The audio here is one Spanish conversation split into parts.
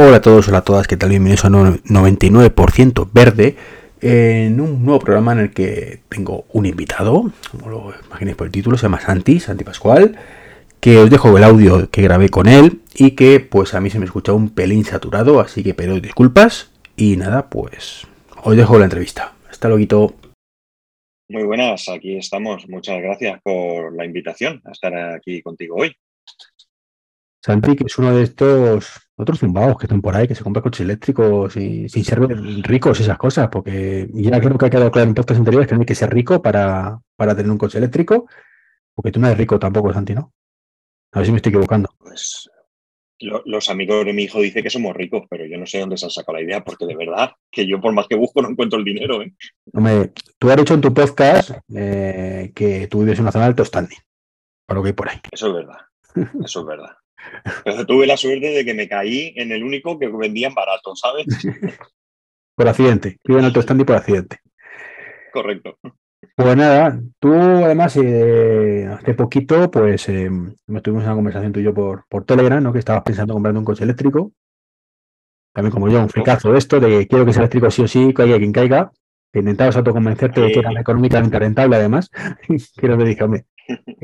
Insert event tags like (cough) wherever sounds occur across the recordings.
Hola a todos, hola a todas, ¿qué tal? Bienvenidos a 99% Verde, en un nuevo programa en el que tengo un invitado, como lo imaginéis por el título, se llama Santi, Santi Pascual, que os dejo el audio que grabé con él y que pues a mí se me escucha un pelín saturado, así que pido disculpas y nada, pues os dejo la entrevista. Hasta luego. Muy buenas, aquí estamos. Muchas gracias por la invitación a estar aquí contigo hoy. Santi, que es uno de estos otros zumbados que están por ahí, que se compran coches eléctricos y sin ser ricos esas cosas, porque ya creo que ha quedado claro en podcast anteriores que no hay que ser rico para, para tener un coche eléctrico, porque tú no eres rico tampoco, Santi, ¿no? A ver si me estoy equivocando. Pues los amigos de mi hijo dicen que somos ricos, pero yo no sé dónde se han sacado la idea, porque de verdad que yo por más que busco no encuentro el dinero. ¿eh? Hombre, tú has dicho en tu podcast eh, que tú vives en una zona de alto standing, para lo que hay por ahí. Eso es verdad, eso es verdad. Pero tuve la suerte de que me caí en el único que vendían barato, ¿sabes? (laughs) por accidente, vivo en alto standing por accidente. Correcto. Pues nada, tú además eh, hace poquito pues eh, tuvimos una conversación tú y yo por, por Telegram, ¿no? Que estabas pensando en comprando un coche eléctrico. También como yo, un fricazo de esto, de quiero que sea eléctrico sí o sí, caiga quien caiga. Que intentabas autoconvencerte de que era económicamente rentable además. (laughs) que me dije, hombre,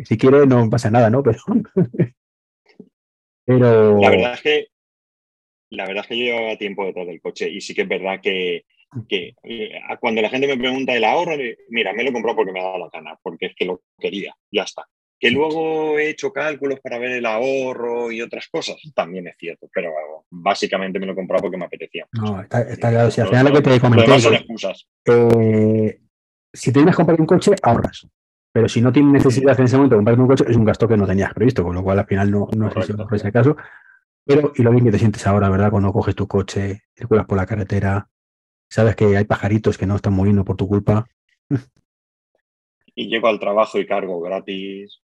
si quiere no pasa nada, ¿no? Pero... Pero... La verdad es que la verdad es que yo llevaba tiempo detrás del coche y sí que es verdad que que eh, cuando la gente me pregunta el ahorro, mira, me lo he comprado porque me ha dado la gana, porque es que lo quería, ya está. Que luego he hecho cálculos para ver el ahorro y otras cosas, también es cierto, pero básicamente me lo he comprado porque me apetecía. No, está, claro, si al final lo que te comenté. son excusas. Eh, si tienes que comprar un coche, ahorras. Pero si no tienes necesidad en ese momento de comprar un coche, es un gasto que no tenías previsto, con lo cual al final no, no fue ese caso. Pero, y lo bien que te sientes ahora, ¿verdad? Cuando coges tu coche, circulas por la carretera, sabes que hay pajaritos que no están muriendo por tu culpa. (laughs) Y llego al trabajo y cargo gratis.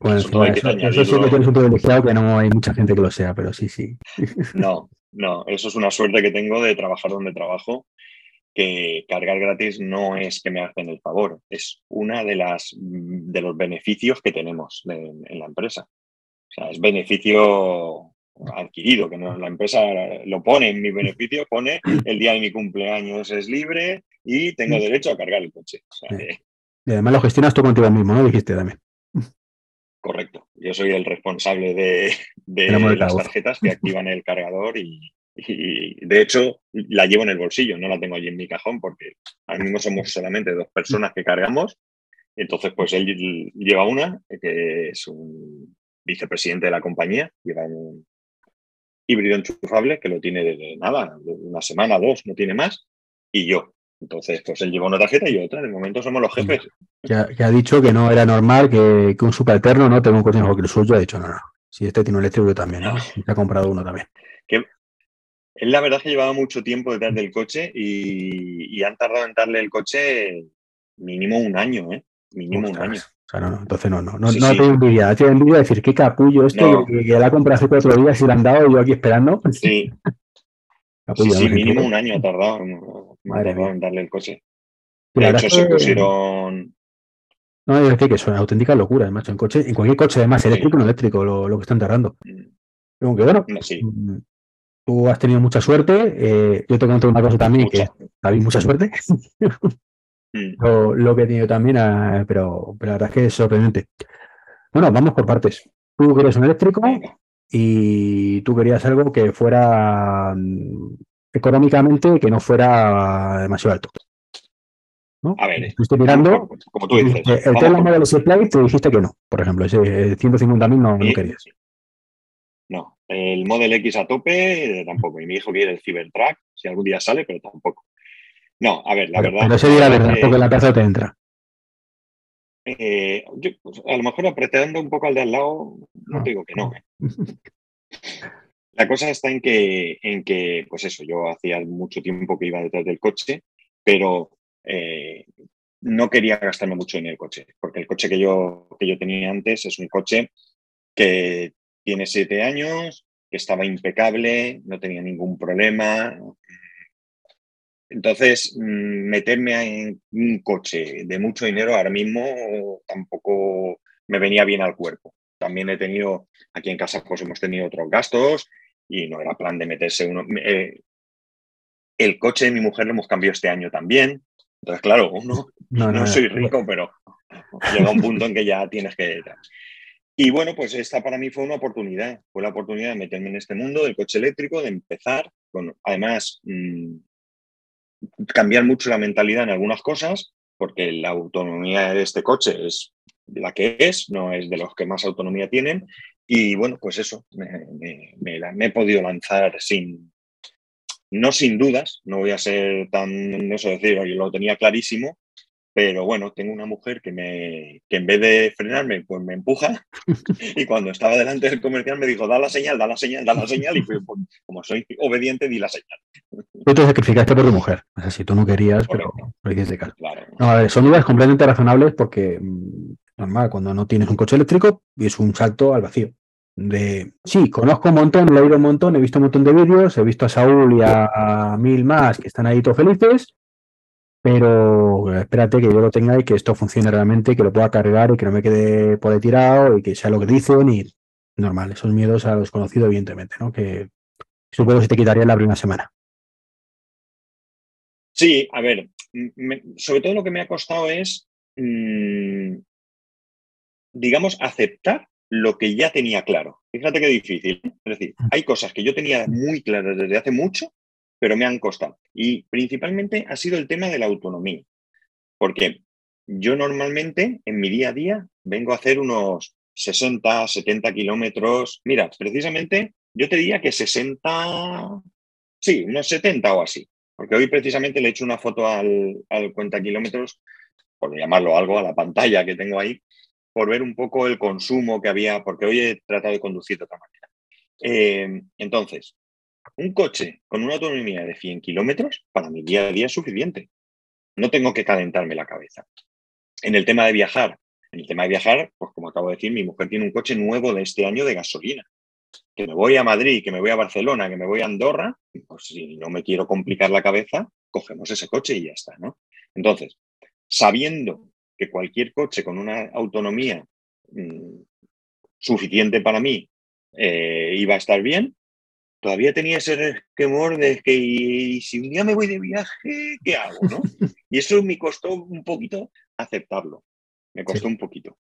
Bueno, eso, eso, sí que tienes un privilegiado que no hay mucha gente que lo sea, pero sí, sí. No, (laughs) no, eso es una suerte que tengo de trabajar donde trabajo, que cargar gratis no es que me hacen el favor, es una de las de los beneficios que tenemos en la empresa. O sea, es beneficio adquirido, que no, la empresa lo pone en mi beneficio, pone el día de mi cumpleaños es libre y tengo derecho a cargar el coche. Y además lo gestionas tú contigo mismo, ¿no? Dijiste también. Correcto. Yo soy el responsable de, las tarjetas que activan el cargador y, de hecho la llevo en el bolsillo, no la tengo allí en mi cajón porque ahora mismo somos solamente dos personas que cargamos. Entonces, pues él lleva una, que es un vicepresidente de la compañía, lleva un, híbrido enchufable que lo tiene de nada, una semana, dos, no tiene más, y yo. Entonces, pues él lleva una tarjeta y otra. De momento somos los jefes. Que ha, dicho que no era normal que, un superterno no tenga un coche mejor que el suyo. Ha dicho, no, no. Si este tiene un eléctrico, yo también, ¿no? Se ha comprado uno también. Que él, la verdad, que llevaba mucho tiempo detrás del coche y, y han tardado en darle el coche mínimo un año, ¿eh? Mínimo un año no, entonces no, no, no, no tengo envidia. Tengo envidia de decir, qué capullo esto, que, la compré hace cuatro días y la han dado yo aquí esperando. (laughs) Sí. sí, mínimo un año ha tardado, Madre en darle el coche. De hecho, se pusieron. No, es que es una auténtica locura, además, en coche, en cualquier coche, además, eléctrico o no eléctrico, lo, lo, que están tardando. Aunque mm. bueno, mm, tú has tenido mucha suerte. Eh, yo te contar una cosa también, que habéis mucha suerte. (laughs) Mm. lo, que he tenido también, ah, pero, la verdad es que es sorprendente. Bueno, vamos por partes. Tú querías un eléctrico y tú querías algo que fuera mm, económicamente, que no fuera demasiado alto. ¿no? A ver, estoy mirando. Como tú dices. El Tesla Model S Play te dijiste que no, por ejemplo, ese 150.000 no, no querías. El Model X a tope eh, tampoco. Y mi hijo quiere el Cybertruck, si algún día sale, pero tampoco. No, a ver, la verdad. No sería la verdad, porque la casa te entra. Eh, pues, a lo mejor apretando un poco al de al lado, no, digo que no. ¿eh? (laughs) La cosa está en que, en que, pues eso, yo hacía mucho tiempo que iba detrás del coche, pero eh, no quería gastarme mucho en el coche, porque el coche que yo, que yo tenía antes es un coche que tiene siete años, que estaba impecable, no tenía ningún problema, entonces, mm, meterme en un coche de mucho dinero ahora mismo tampoco me venía bien al cuerpo. También he tenido, aquí en casa, pues hemos tenido otros gastos y no era plan de meterse uno. Eh, el coche de mi mujer lo hemos cambiado este año también. Entonces, claro, uno no, (laughs) soy rico, pero llega un punto en que ya tienes que... Y bueno, pues esta para mí fue una oportunidad, fue la oportunidad de meterme en este mundo del coche eléctrico, de empezar, con, además, mm, cambiar mucho la mentalidad en algunas cosas, porque la autonomía de este coche es la que es, no es de los que más autonomía tienen. Y bueno, pues eso, me, he podido lanzar sin, no sin dudas, no voy a ser tan, no sé decir, yo lo tenía clarísimo, pero bueno, tengo una mujer que, me, que en vez de frenarme, pues me empuja. (laughs) Y cuando estaba delante del comercial me dijo, da la señal, da la señal, da la (laughs) señal. Y fui, pues, como soy obediente, di la señal. Tú te sacrificaste por tu mujer. O sea, si tú no querías, pero, pero hiciste caso. No, a ver, son dudas completamente razonables porque, mm, normal, cuando no tienes un coche eléctrico, es un salto al vacío. De, sí, conozco un montón, he oído un montón, he visto un montón de vídeos, he visto a Saúl y a mil más que están ahí todos felices pero espérate que yo lo tenga y que esto funcione realmente, que lo pueda cargar y que no me quede por ahí tirado y que sea lo que dicen y normal, esos miedos a lo desconocido, evidentemente, ¿no? Que supongo que se te quitaría la primera semana. Sí, a ver, sobre todo lo que me ha costado es, mm, digamos, aceptar lo que ya tenía claro. Fíjate qué difícil. Es decir, mm. hay cosas que yo tenía muy claras desde hace mucho pero me han costado. Y principalmente ha sido el tema de la autonomía, porque yo normalmente en mi día a día vengo a hacer unos 60, 70 kilómetros. Mira, precisamente yo te diría que 60, sí, unos 70 o así, porque hoy precisamente le he hecho una foto al, al cuenta kilómetros, por llamarlo algo, a la pantalla que tengo ahí, por ver un poco el consumo que había, porque hoy he tratado de conducir de otra manera. Eh, entonces, un coche con una autonomía de 100 kilómetros, para mi día a día es suficiente. No tengo que calentarme la cabeza. En el tema de viajar, en el tema de viajar, pues como acabo de decir, mi mujer tiene un coche nuevo de este año de gasolina. Que me voy a Madrid, que me voy a Barcelona, que me voy a Andorra, pues si no me quiero complicar la cabeza, cogemos ese coche y ya está, ¿no? Entonces, sabiendo que cualquier coche con una autonomía mm, suficiente para mí eh, iba a estar bien, todavía tenía ese resquemor de que si un día me voy de viaje, ¿qué hago? ¿no? Y eso me costó un poquito aceptarlo. Me costó un poquito.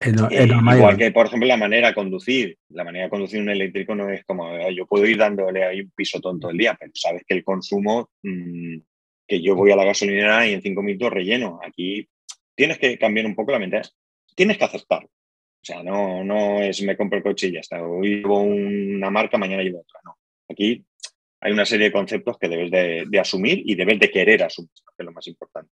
Eh, igual que, por ejemplo, la manera de conducir. La manera de conducir un eléctrico no es como yo puedo ir dándole ahí un piso tonto el día, pero sabes que el consumo, mm, que yo voy a la gasolinera y en cinco minutos relleno. Aquí tienes que cambiar un poco la mente. Tienes que aceptarlo. O sea, no, no es me compro el coche y ya está. Hoy llevo una marca, mañana llevo otra. No. Aquí hay una serie de conceptos que debes de, asumir y debes de querer asumir, que es lo más importante.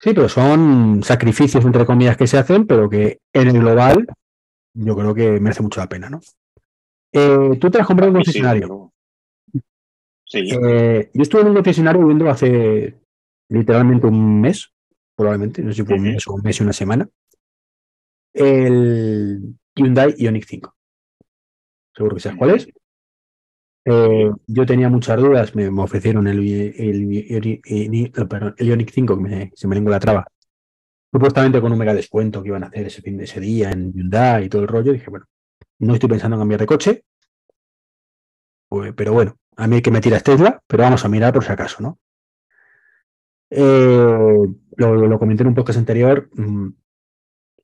Sí, pero son sacrificios, entre comillas, que se hacen, pero que en el global yo creo que merece mucho la pena, ¿no? Eh, tú te has comprado un concesionario. Sí. Eh, yo estuve en un concesionario viviendo hace literalmente un mes, probablemente, no sé si fue un mes o un mes y una semana el Hyundai Ioniq 5. Seguro que sabes cuál es. Eh, yo tenía muchas dudas, me, ofrecieron el, el, Ioniq 5, que se me lengua la traba, supuestamente con un mega descuento que iban a hacer ese fin de ese día en Hyundai y todo el rollo. Dije, bueno, no estoy pensando en cambiar de coche, pues, pero bueno, a mí hay que me tira Tesla, pero vamos a mirar por si acaso, ¿no? Eh, lo, comenté en un podcast anterior.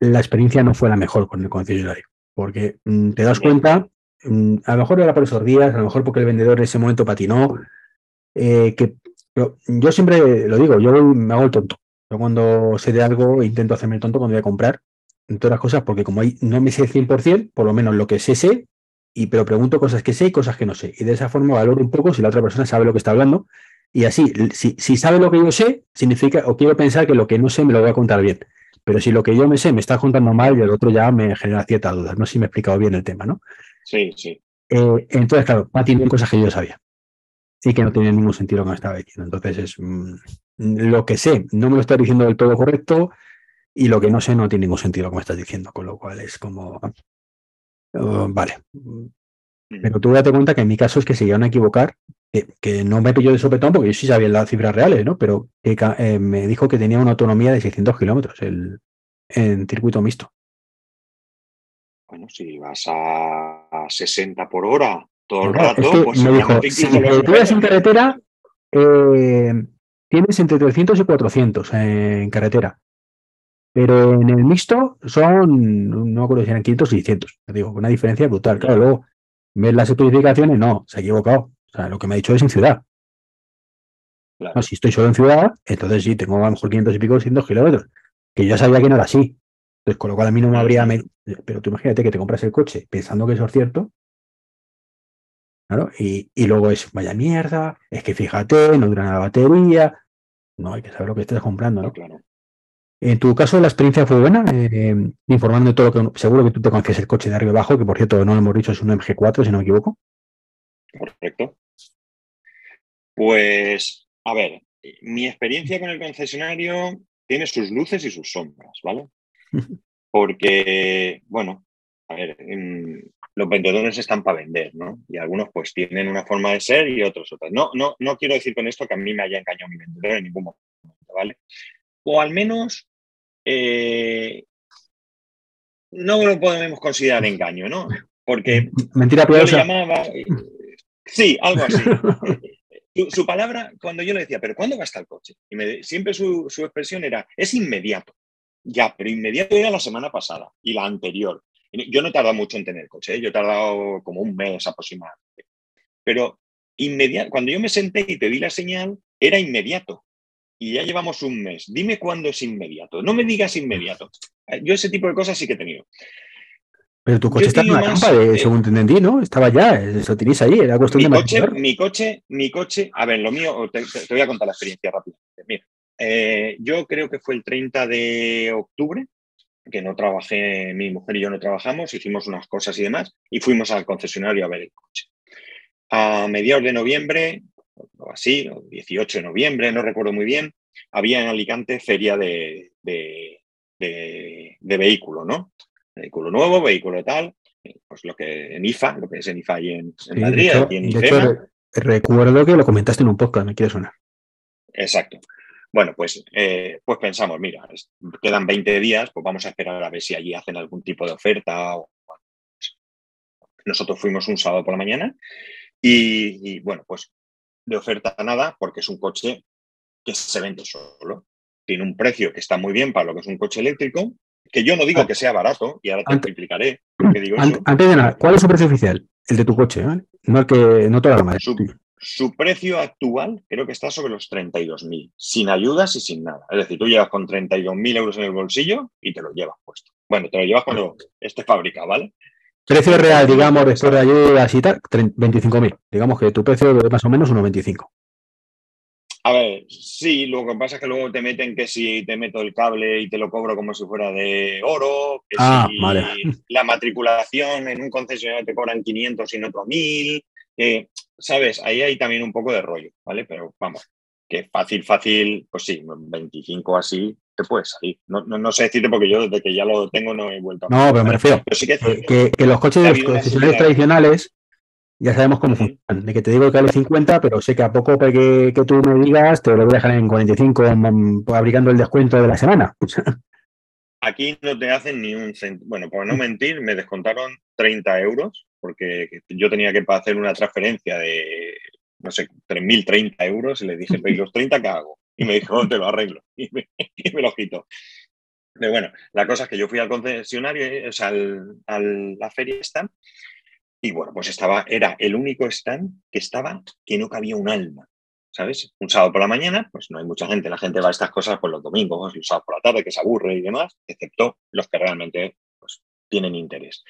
La experiencia no fue la mejor con el concesionario, porque mm, te das cuenta, mm, a lo mejor era por esos días, a lo mejor porque el vendedor en ese momento patinó, eh, que yo siempre lo digo, yo me hago el tonto. Yo cuando sé de algo intento hacerme el tonto cuando voy a comprar, en todas las cosas, porque como no me sé 100%, por lo menos lo que sé, sé, y, pero pregunto cosas que sé y cosas que no sé. Y de esa forma valoro un poco si la otra persona sabe lo que está hablando. Y así, si, si sabe lo que yo sé, significa, o quiero pensar que lo que no sé me lo voy a contar bien. Pero si lo que yo me sé me está contando mal y el otro ya me genera ciertas dudas. No sé si me he explicado bien el tema, ¿no? Sí, sí. Eh, entonces, claro, va a cosas que yo sabía y que no tenía ningún sentido lo que me estaba diciendo. Entonces, es mm, lo que sé no me lo está diciendo del todo correcto y lo que no sé no tiene ningún sentido lo que me estás diciendo, con lo cual es como, oh, vale. Mm. Pero tú date cuenta que en mi caso es que se iban a equivocar, que, no me pilló de sopetón porque yo sí sabía las cifras reales, ¿no? Pero eh, me dijo que tenía una autonomía de 600 kilómetros en circuito mixto. bueno, si vas a 60 por hora todo el rato, pues me dijo, si en carretera, eh, tienes entre 300 y 400 en carretera. Pero en el mixto son, no me acuerdo si eran 500 o 600. Te digo, una diferencia brutal. Claro, luego ves las especificaciones, no, se ha equivocado. O sea, lo que me ha dicho es en ciudad. si estoy solo en ciudad, entonces sí, tengo a lo mejor 500 y pico, 200 kilómetros. Que yo sabía que no era así. Entonces, con lo cual a mí no me habría. Pero tú imagínate que te compras el coche pensando que eso es cierto. Claro, y, y luego es, vaya mierda, es que fíjate, no dura la batería. No, hay que saber lo que estás comprando, ¿no? Claro. En tu caso, la experiencia fue buena, eh, informando de todo lo que. Seguro que tú te conoces el coche de arriba abajo, que por cierto, no lo hemos dicho, es un MG4, si no me equivoco. Correcto. Pues, a ver, mi experiencia con el concesionario tiene sus luces y sus sombras, ¿vale? (laughs) Porque, bueno, a ver, los vendedores están para vender, ¿no? Y algunos pues tienen una forma de ser y otros otras. No, no, no quiero decir con esto que a mí me haya engañado mi vendedor en ningún momento, ¿vale? O al menos eh, no lo podemos considerar engaño, ¿no? Porque (laughs) mentira piadosa. sí, algo así. (laughs) su, palabra, cuando yo le decía, pero ¿cuándo va a estar el coche? Y siempre su, expresión era, es inmediato. Ya, pero inmediato era la semana pasada y la anterior. Yo no he tardado mucho en tener coche, ¿eh? yo he tardado como un mes aproximadamente. Pero inmediato, cuando yo me senté y te di la señal, era inmediato y ya llevamos un mes. Dime cuándo es inmediato. No me digas inmediato. Yo ese tipo de cosas sí que he tenido. Pero tu coche está en la campa, de, según te entendí, ¿no? Estaba ya, se utiliza ahí, era cuestión mi de coche, Mi coche, mi coche, a ver, lo mío, te, voy a contar la experiencia rápidamente. Mira, eh, yo creo que fue el 30 de octubre, que no trabajé, mi mujer y yo no trabajamos, hicimos unas cosas y demás, y fuimos al concesionario a ver el coche. A mediados de noviembre, o así, o 18 de noviembre, no recuerdo muy bien, había en Alicante feria de, de, de, vehículo, ¿no? Vehículo nuevo, vehículo tal, eh, pues lo que en IFA, lo que es en IFA y en, Madrid, de hecho, recuerdo que lo comentaste en un podcast, me quiere sonar. Exacto. Bueno, pues, eh, pues pensamos, mira, quedan 20 días, pues vamos a esperar a ver si allí hacen algún tipo de oferta. O, nosotros fuimos un sábado por la mañana y, bueno, pues de oferta nada, porque es un coche que se vende solo. Tiene un precio que está muy bien para lo que es un coche eléctrico, que yo no digo ah. que sea barato, y ahora te explicaré digo Antes de nada, ¿cuál es su precio oficial? El de tu coche, No el que, no toda la marca. Su, precio actual creo que está sobre los 32.000, sin ayudas y sin nada. Es decir, tú llevas con 32.000 euros en el bolsillo y te lo llevas puesto. Bueno, te lo llevas cuando esté fabricado, ¿vale? Precio real, digamos, después de ayudas y tal, 25.000. Digamos que tu precio es más o menos unos 25. A ver, sí, lo que pasa es que luego te meten que si te meto el cable y te lo cobro como si fuera de oro, que ah, si (laughs) la matriculación en un concesionario te cobran 500 y en otro 1000, que, ¿sabes? Ahí hay también un poco de rollo, ¿vale? Pero vamos, que fácil, fácil, pues sí, 25 así te puede salir. No, no, sé decirte porque yo desde que ya lo tengo no he vuelto a... No, pero me refiero que, que, los coches de los concesionarios tradicionales ya sabemos cómo funcionan. De que te digo que vale 50, pero sé que a poco que, que tú me digas, te lo voy a dejar en 45, aplicando el descuento de la semana. (laughs) Aquí no te hacen ni un centavo. Bueno, por no mentir, me descontaron 30 euros porque yo tenía que hacer una transferencia de, no sé, 3.030 euros y le dije, ¿y los 30 qué hago? Y me dijo, no, te lo arreglo. (laughs) Y me, lo quito. Pero bueno, la cosa es que yo fui al concesionario, o sea, a la feria esta, y bueno, pues estaba, era el único stand que estaba que no cabía un alma. ¿Sabes? Un sábado por la mañana, pues no hay mucha gente. La gente va a estas cosas por los domingos, los sábados por la tarde, que se aburre y demás, excepto los que realmente pues, tienen interés.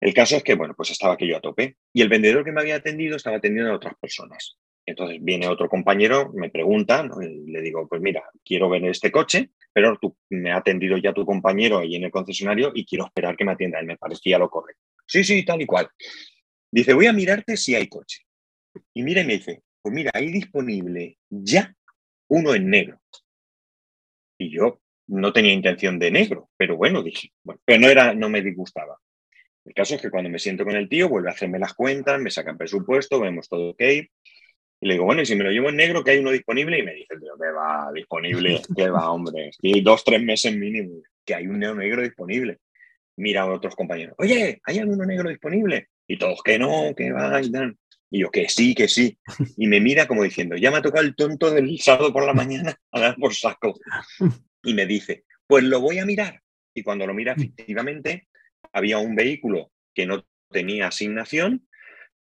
El caso es que, bueno, pues estaba aquello a tope. Y el vendedor que me había atendido estaba atendiendo a otras personas. Entonces viene otro compañero, me pregunta, le digo, pues mira, quiero ver este coche, pero tú me ha atendido ya tu compañero ahí en el concesionario y quiero esperar que me atienda. Me parecía lo correcto. Sí, sí, tal y cual. Dice, voy a mirarte si hay coche. Y mira y me dice, pues mira, hay disponible ya uno en negro. Y yo no tenía intención de negro, pero bueno, dije, bueno, pero no, era, no me disgustaba. El caso es que cuando me siento con el tío, vuelve a hacerme las cuentas, me sacan presupuesto, vemos todo ok. Y le digo, bueno, y si me lo llevo en negro, que hay uno disponible, y me dice, tío, va, disponible, que va, hombre. Y dos, tres meses mínimo, que hay un negro disponible. Mira a otros compañeros, oye, ¿hay alguno negro disponible? Y todos, que no, que va y tal. Y yo, que sí, que sí. (laughs) Y me mira como diciendo, ya me ha tocado el tonto del sábado por la (laughs) mañana a dar por saco. (laughs) Y me dice, pues lo voy a mirar. Y cuando lo mira, efectivamente, había un vehículo que no tenía asignación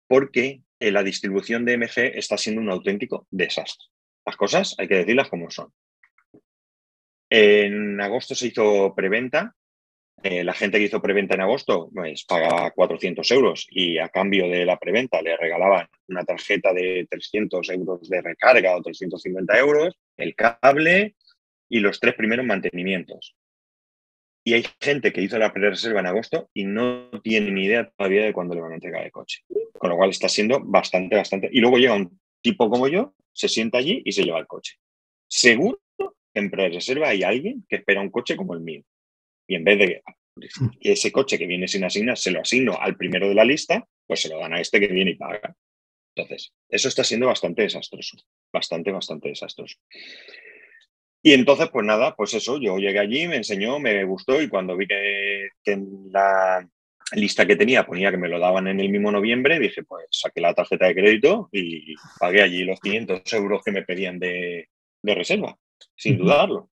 porque eh, la distribución de MG está siendo un auténtico desastre. Las cosas hay que decirlas como son. En agosto se hizo preventa eh, la gente que hizo preventa en agosto pues pagaba 400 euros y a cambio de la preventa le regalaban una tarjeta de 300 euros de recarga o 350 euros, el cable y los tres primeros mantenimientos. Y hay gente que hizo la pre-reserva en agosto y no tiene ni idea todavía de cuándo le van a entregar el coche. Con lo cual está siendo bastante, bastante. Y luego llega un tipo como yo, se sienta allí y se lleva el coche. Seguro en pre-reserva hay alguien que espera un coche como el mío y en vez de mm. que ese coche que viene sin asignar se lo asigno al primero de la lista, pues se lo dan a este que viene y paga. Entonces, eso está siendo bastante desastroso, bastante, bastante desastroso. Y entonces, pues nada, pues eso, yo llegué allí, me enseñó, me gustó y cuando vi que, en la lista que tenía ponía que me lo daban en el mismo noviembre, dije, pues saqué la tarjeta de crédito y pagué allí los 500 euros que me pedían de, de reserva, sin dudarlo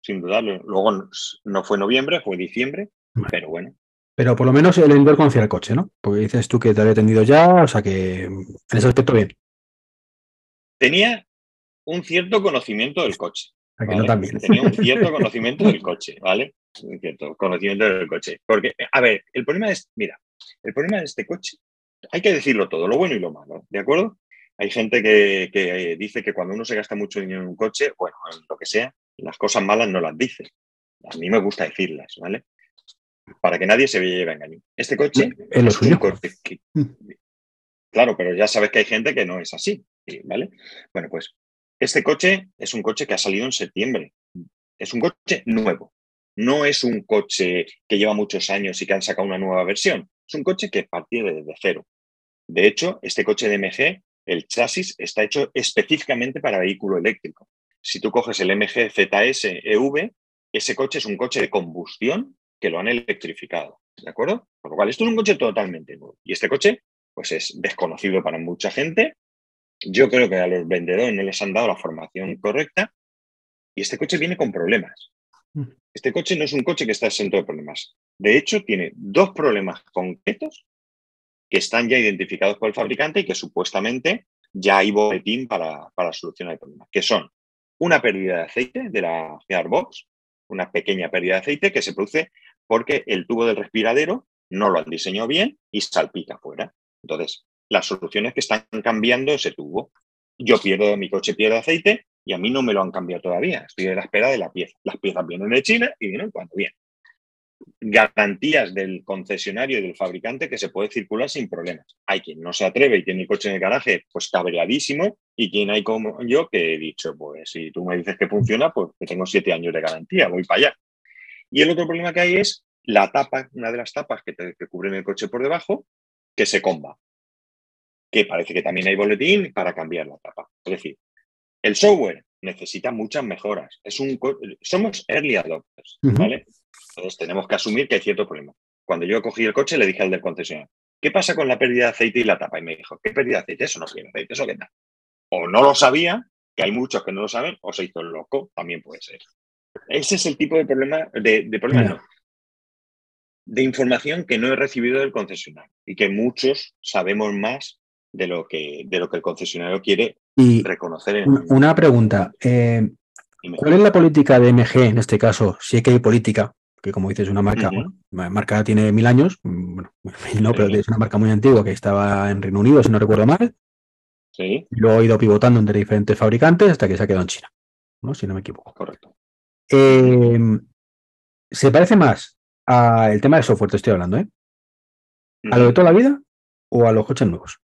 sin dudarlo. Luego no fue noviembre, fue diciembre, pero bueno. Pero por lo menos el vendedor conocía el coche, ¿no? Porque dices tú que te había atendido ya, o sea que en ese aspecto bien. Tenía un cierto conocimiento del coche. también. Tenía un cierto (laughs) conocimiento del coche, ¿vale? Un cierto conocimiento del coche. Porque, a ver, el problema es, mira, el problema de este coche, hay que decirlo todo, lo bueno y lo malo, ¿de acuerdo? Hay gente que, que dice que cuando uno se gasta mucho dinero en un coche, bueno, en lo que sea, las cosas malas no las dice. A mí me gusta decirlas, ¿vale? Para que nadie se lleve a engañar. Este coche es un coche (laughs) Claro, pero ya sabes que hay gente que no es así, ¿vale? Bueno, pues este coche es un coche que ha salido en septiembre. Es un coche nuevo. No es un coche que lleva muchos años y que han sacado una nueva versión. Es un coche que parte desde cero. De hecho, este coche de MG, el chasis está hecho específicamente para vehículo eléctrico si tú coges el MG ZS EV, ese coche es un coche de combustión que lo han electrificado. ¿De acuerdo? Por lo cual, esto es un coche totalmente nuevo. Y este coche, pues es desconocido para mucha gente. Yo creo que a los vendedores no les han dado la formación correcta. Y este coche viene con problemas. Mm. Este coche no es un coche que está exento de problemas. De hecho, tiene dos problemas concretos que están ya identificados por el fabricante y que supuestamente ya hay boletín para, para solucionar el problema, que son una pérdida de aceite de la gearbox, una pequeña pérdida de aceite que se produce porque el tubo del respiradero no lo han diseñado bien y salpica fuera. Entonces, las soluciones que están cambiando ese tubo. Yo pierdo, mi coche pierde aceite y a mí no me lo han cambiado todavía. Estoy a la espera de la pieza. Las piezas vienen de China y vienen cuando vienen garantías del concesionario y del fabricante que se puede circular sin problemas. Hay quien no se atreve y tiene el coche en el garaje, pues cabreadísimo, y quien hay como yo que he dicho, pues si tú me dices que funciona, pues que tengo siete años de garantía, voy para allá. Y el otro problema que hay es la tapa, una de las tapas que, te, que cubren el coche por debajo, que se comba. Que parece que también hay boletín para cambiar la tapa. Es decir, el software necesita muchas mejoras. Es un, somos early adopters, ¿vale? Entonces tenemos que asumir que hay cierto problema. Cuando yo cogí el coche le dije al del concesionario, ¿qué pasa con la pérdida de aceite y la tapa? Y me dijo, ¿qué pérdida de aceite? Eso no tiene aceite, eso qué tal. O no lo sabía, que hay muchos que no lo saben, o se hizo el loco, también puede ser. Ese es el tipo de problema, de, problema de información que no he recibido del concesionario y que muchos sabemos más de lo que, de lo que el concesionario quiere reconocer. Una pregunta. Eh, ¿Cuál es la política de MG en este caso? Si es que hay política, que como dices, una marca, la marca tiene mil años, mm, bueno, (laughs) no, pero es una marca muy antigua que estaba en Reino Unido, si no recuerdo mal. Sí. Y luego ha ido pivotando entre diferentes fabricantes hasta que se ha quedado en China, ¿no? Si no me equivoco. Correcto. Em, ¿Se parece más al tema de software, te estoy hablando, ¿eh? ¿A lo de toda la vida o a los coches nuevos?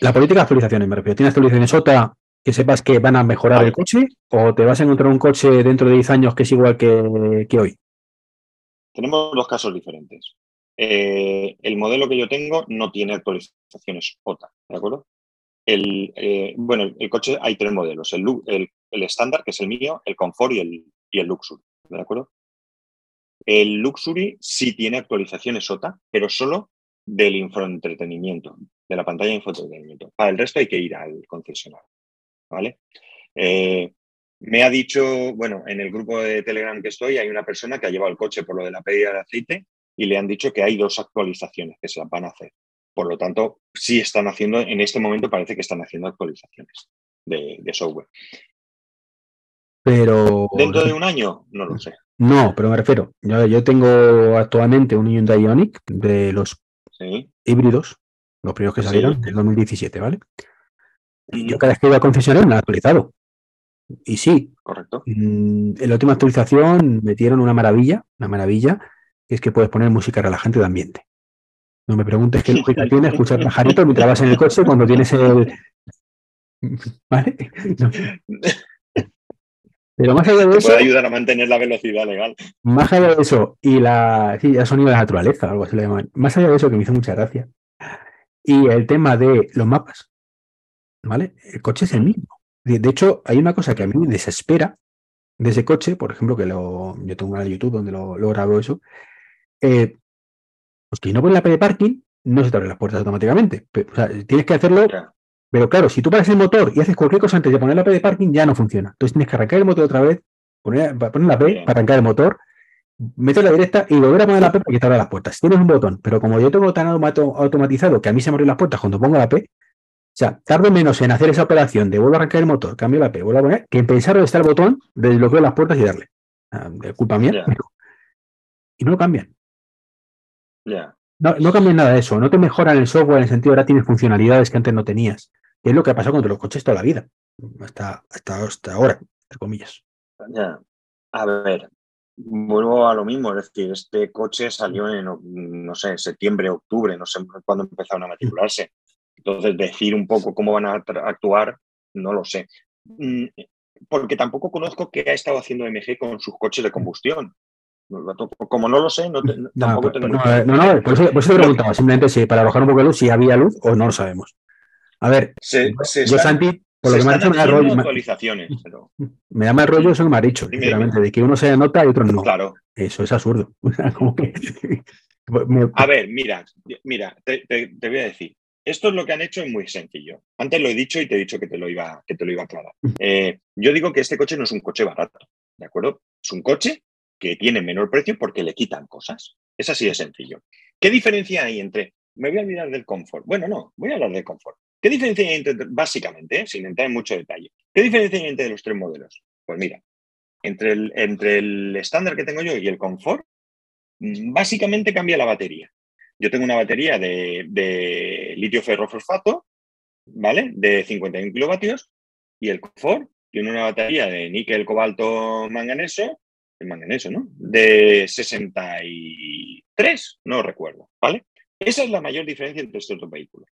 La política de actualizaciones, me refiero. ¿Tiene actualizaciones otra que sepas que van a mejorar el coche o te vas a encontrar un coche dentro de 10 años que es igual que, hoy? Tenemos dos casos diferentes. Eh, el modelo que yo tengo no tiene actualizaciones OTA, ¿de acuerdo? El, eh, bueno, el, coche hay tres modelos, el, el, estándar, que es el mío, el confort y el, y el luxury, ¿de acuerdo? El Luxury sí tiene actualizaciones SOTA, pero solo del infoentretenimiento, de la pantalla de infoentretenimiento. Para el resto hay que ir al concesionario. ¿Vale? Eh, me ha dicho, bueno, en el grupo de Telegram que estoy, hay una persona que ha llevado el coche por lo de la pérdida de aceite y le han dicho que hay dos actualizaciones que se las van a hacer. Por lo tanto, sí están haciendo, en este momento parece que están haciendo actualizaciones de, software. Pero. ¿Dentro de un año? No lo sé. No, pero me refiero. Yo, tengo actualmente un Hyundai Ioniq de los híbridos, los primeros que salieron, del 2017, ¿vale? Y yo cada vez que iba a concesionario me han actualizado. Y sí. Correcto. Mm, en la última actualización metieron una maravilla, una maravilla, que es que puedes poner música relajante de ambiente. No me preguntes qué lógica tiene escuchar pajarito mientras vas en el coche cuando tienes el. (laughs) ¿Vale? Pero más allá de eso. Puede ayudar a mantener la velocidad legal. Más allá de eso, y la. Sí, ya sonido de la naturaleza, algo así le llaman. Más allá de eso, que me hizo mucha gracia. Y el tema de los mapas. ¿Vale? El coche es el mismo. De hecho, hay una cosa que a mí me desespera de ese coche, por ejemplo, que lo, yo tengo un canal de YouTube donde lo, lo grabo eso. Eh, pues que no pones la P de parking, no se te abren las puertas automáticamente. O sea, tienes que hacerlo. Pero claro, si tú paras el motor y haces cualquier cosa antes de poner la P de parking, ya no funciona. Entonces tienes que arrancar el motor otra vez, poner, poner la P para arrancar el motor, meter la directa y volver a poner la P para que te abra las puertas. Tienes un botón, pero como yo tengo tan automatizado que a mí se me abren las puertas cuando pongo la P, sea, tardo menos en hacer esa operación de vuelvo a arrancar el motor, cambio la P, vuelvo a poner, que en pensar dónde está el botón, desbloqueo las puertas y darle. Ah, de culpa mía. Y no lo cambian. Ya. No, no cambian nada de eso, no te mejoran el software en el sentido de ahora tienes funcionalidades que antes no tenías. es lo que ha pasado con los coches toda la vida, hasta, hasta, hasta ahora, entre comillas. Ya. A ver, vuelvo a lo mismo, es decir, este coche salió en, no sé, septiembre, octubre, no sé cuándo empezaron a matricularse. Entonces, decir un poco cómo van a actuar, no lo sé. Mm, porque tampoco conozco qué ha estado haciendo MG con sus coches de combustión. Como no lo sé, no, tampoco tengo. No, no, no, por eso, te preguntaba, simplemente si para arrojar un poco de luz, si había luz o no lo sabemos. A ver, yo, Santi, por lo que me ha dicho, me da rollo. (laughs) Me da más rollo eso que me ha dicho, sinceramente, de que uno se nota y otro no. Claro. Eso es absurdo. (laughs) (laughs) A ver, mira, mira, te, voy a decir. Esto es lo que han hecho es muy sencillo. Antes lo he dicho y te he dicho que te lo iba, que te lo iba a aclarar. Eh, yo digo que este coche no es un coche barato, ¿de acuerdo? Es un coche que tiene menor precio porque le quitan cosas. Es así de sencillo. ¿Qué diferencia hay entre, me voy a olvidar del confort? Bueno, no, voy a hablar del confort. ¿Qué diferencia hay entre, básicamente, eh, sin entrar en mucho detalle, qué diferencia hay entre los tres modelos? Pues mira, entre el, entre el estándar que tengo yo y el confort, mm, básicamente cambia la batería. Yo tengo una batería de, litio ferrofosfato, ¿vale? De 51 kilovatios y el confort tiene una batería de níquel, cobalto, manganeso el manganeso, ¿no? De 63, no recuerdo, ¿vale? Esa es la mayor diferencia entre estos dos vehículos.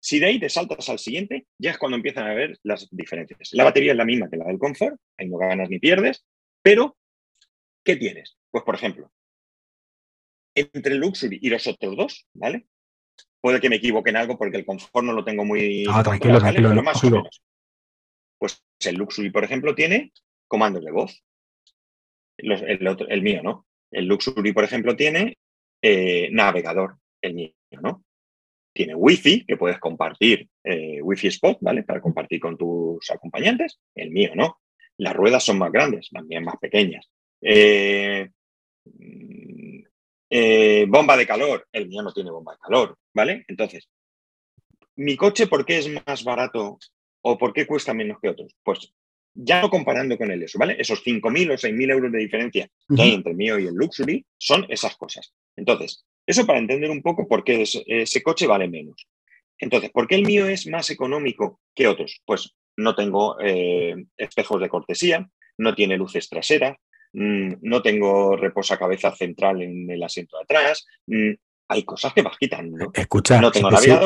Si de ahí te saltas al siguiente, ya es cuando empiezan a ver las diferencias. La batería es la misma que la del Comfort, ahí no ganas ni pierdes, pero ¿qué tienes? Pues, por ejemplo, entre el Luxury y los otros dos, ¿vale? Puede que me equivoque en algo porque el Comfort no lo tengo muy... Ah, tranquilo, tranquilo. más o menos. Pues el Luxury, por ejemplo, tiene comandos de voz, el, mío, ¿no? El Luxury, por ejemplo, tiene eh, navegador, el mío, ¿no? Tiene Wi-Fi, que puedes compartir, eh, Wi-Fi Spot, ¿vale? Para compartir con tus acompañantes. El mío, ¿no? Las ruedas son más grandes, también más pequeñas. Eh, bomba de calor, el mío no tiene bomba de calor, ¿vale? Entonces, mi coche, ¿por qué es más barato o por qué cuesta menos que otros? Pues ya no comparando con el eso, ¿vale? Esos 5.000 o 6.000 euros de diferencia que hay entre el mío y el Luxury son esas cosas. Entonces, eso para entender un poco por qué ese, coche vale menos. Entonces, ¿por qué el mío es más económico que otros? Pues no tengo eh, espejos de cortesía, no tiene luces traseras, no tengo reposacabezas central en el asiento de atrás, mm, hay cosas que vas quitando. Escucha,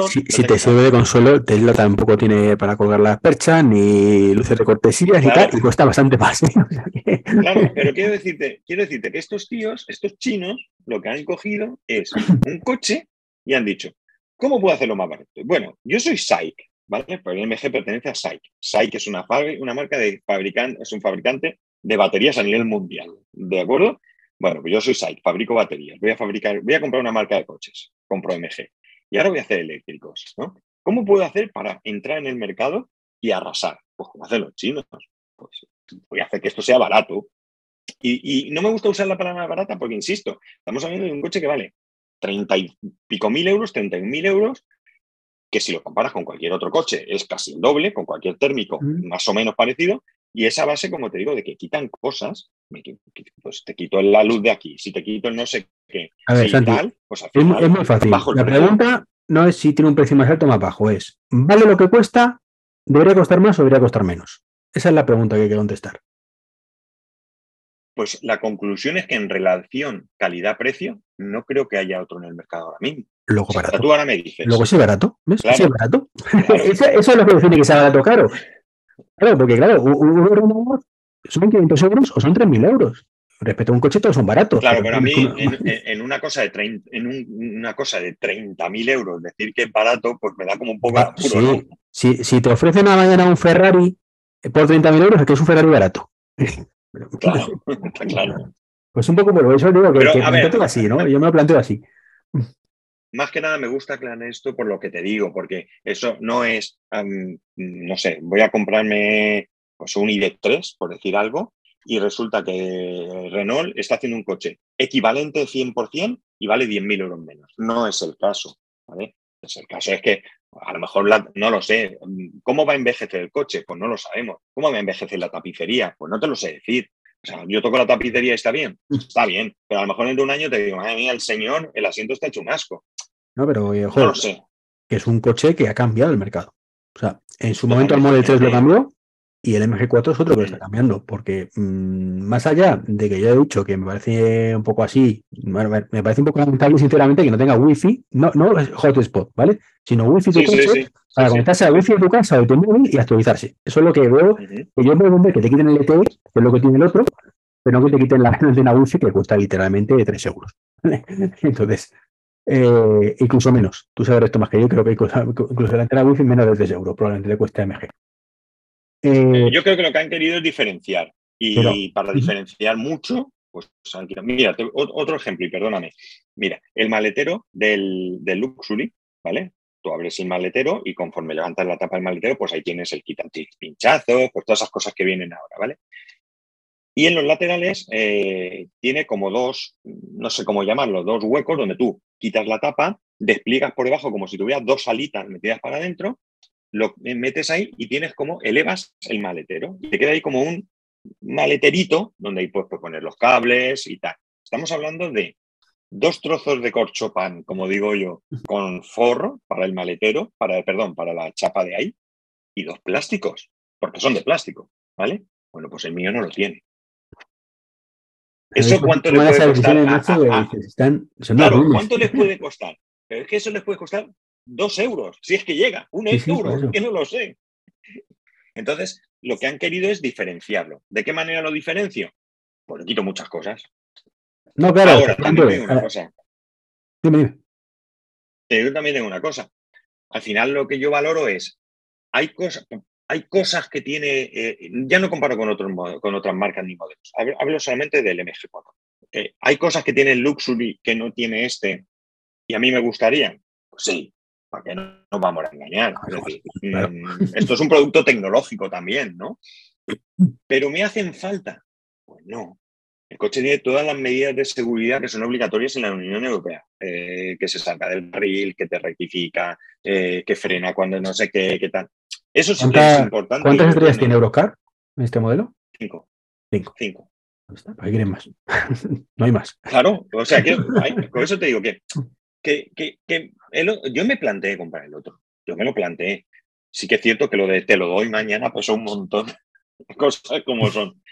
si, te, sirve de consuelo, Tesla tampoco tiene para colgar las perchas, ni luces de cortesía y tal, y cuesta bastante más. ¿eh? (laughs) Claro, pero quiero decirte, quiero decirte que estos tíos, estos chinos, lo que han cogido es un coche y han dicho, ¿cómo puedo hacerlo más barato? Bueno, yo soy SAIC, ¿vale? Pues el MG pertenece a SAIC. SAIC es una, una marca de fabricante, es un fabricante de baterías a nivel mundial, ¿de acuerdo? bueno, pues yo soy site, fabrico baterías, voy a fabricar, voy a comprar una marca de coches, compro MG, y ahora voy a hacer eléctricos, ¿no? ¿Cómo puedo hacer para entrar en el mercado y arrasar? Pues como hacen los chinos. Pues voy a hacer que esto sea barato. Y, y, no me gusta usar la palabra barata porque, insisto, estamos hablando de un coche que vale 30 y pico mil euros, 31 mil euros, que si lo comparas con cualquier otro coche es casi el doble, con cualquier térmico más o menos parecido, y esa base, como te digo, de que quitan cosas, pues te quito la luz de aquí, si te quito el no sé qué, a ver, tal, pues al final, es, muy fácil. La pregunta no es si tiene un precio más alto o más bajo, es ¿vale lo que cuesta? ¿Debería costar más o debería costar menos? Esa es la pregunta que hay que contestar. Pues la conclusión es que en relación calidad-precio, no creo que haya otro en el mercado ahora mismo. Luego barato. tú ahora me dices. Luego sí barato. ¿Ves? Sí barato. (laughs) eso, es lo que define que sea barato caro. Claro, porque claro, un, son 500 euros o son 3.000 euros. Respecto a un coche, todos son baratos. Claro, pero a mí, en, una cosa de 30, en una cosa de 30.000 euros, decir que es barato, pues me da como un poco ah, sí. si, si, te ofrecen a mañana un Ferrari por 30.000 euros, es que es un Ferrari barato. Claro, (laughs) está claro. Pues un poco por eso digo que, pero, que así, ¿no? Yo me lo planteo así. Más que nada me gusta aclarar esto por lo que te digo, porque eso no es, no sé, voy a comprarme pues, un ID3, por decir algo, y resulta que Renault está haciendo un coche equivalente 100% y vale 10.000 euros menos. No es el caso, ¿vale? Es el caso es que a lo mejor no lo sé. ¿Cómo va a envejecer el coche? Pues no lo sabemos. ¿Cómo va a envejecer la tapicería? Pues no te lo sé decir. O sea, yo toco la tapicería y está bien. Está bien. Pero a lo mejor en un año te digo, madre mía, el señor, el asiento está hecho un asco. No, pero no lo sé. que es un coche que ha cambiado el mercado. O sea, en su momento el Model 3 lo cambió y el MG4 es otro que lo está cambiando, porque mm, más allá de que yo he dicho que me parece un poco así, me parece un poco lamentable sinceramente que no tenga wifi, no, no hotspot, ¿vale? Sino wifi tu coche para conectarse a wifi de tu casa o de tu móvil y actualizarse. Eso es lo que veo, que yo me veo que te quiten el ETE, que es lo que tiene el otro, pero no que te quiten la antena wifi que cuesta literalmente 3 euros. (laughs) Entonces, eh, incluso menos. Tú sabes esto más que yo, creo que incluso la antena wifi menos de 3 euros, probablemente le cueste MG. Eh, yo creo que lo que han querido es diferenciar. Y para diferenciar mucho, pues mira, otro ejemplo, y perdóname. Mira, el maletero del, del Luxury, ¿vale? Tú abres el maletero y conforme levantas la tapa del maletero, pues ahí tienes el pinchazo, pues todas esas cosas que vienen ahora, ¿vale? Y en los laterales eh, tiene como dos, no sé cómo llamarlo, dos huecos donde tú quitas la tapa, despliegas por debajo como si tuvieras dos alitas metidas para adentro, lo metes ahí y tienes como, elevas el maletero. Y te queda ahí como un maleterito donde ahí puedes poner los cables y tal. Estamos hablando de dos trozos de corchopan, como digo yo, con forro para el maletero, para, perdón, para la chapa de ahí, y dos plásticos, porque son de plástico, ¿vale? Bueno, pues el mío no lo tiene. ¿Eso cuánto le puede costar? claro, ¿cuánto les puede costar? Pero es que eso les puede costar dos euros, si es que llega, un euro, que no lo sé. Entonces, lo que han querido es diferenciarlo. ¿De qué manera lo diferencio? Pues le quito muchas cosas. No, claro. Ahora, también tengo una cosa. Yo también tengo una cosa. Al final lo que yo valoro es, hay cosas, hay cosas que tiene, eh, ya no comparo con, otros, con otras marcas ni modelos, hablo, solamente del MG4. Eh, hay cosas que tiene el Luxury que no tiene este y a mí me gustaría. Pues sí, para no nos vamos a engañar. (laughs) Mm, esto es un producto tecnológico también, ¿no? Pero me hacen falta. Pues no. El coche tiene todas las medidas de seguridad que son obligatorias en la Unión Europea. Eh, que se salga del barril, que te rectifica, que frena cuando no sé qué, qué tal. Eso sí que es importante. ¿Cuántas estrellas tiene Eurocar en este modelo? Cinco. Cinco. Cinco. Hay quieren más. (laughs) no hay más. Claro, o sea, que (laughs) con eso te digo que, que, que, yo me planteé comprar el otro. Yo me lo planteé. Sí que es cierto que lo de te lo doy mañana pues un montón (laughs) cosas como son.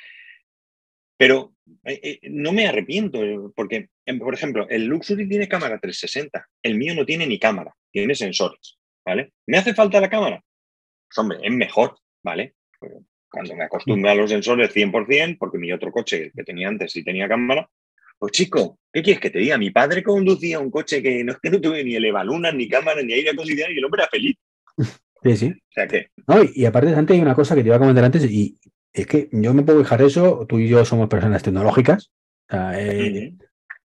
Pero eh, eh, no me arrepiento, porque, em, por ejemplo, el Luxury tiene cámara 360, el mío no tiene ni cámara, tiene sensores, ¿vale? ¿Me hace falta la cámara? Pues hombre, es mejor, ¿vale? cuando me acostumbré a los sensores 100%, porque mi otro coche, que tenía antes, sí tenía cámara, pues chico, ¿qué quieres que te diga? Mi padre conducía un coche que no, (laughs) que no tuve ni elevalunas, ni cámara, ni aire acondicionado, y el hombre era feliz. (laughs) Sí, sí. O sea que... No, y aparte, antes hay una cosa que te iba a comentar antes, y es que yo me puedo dejar eso, tú y yo somos personas tecnológicas, Eh,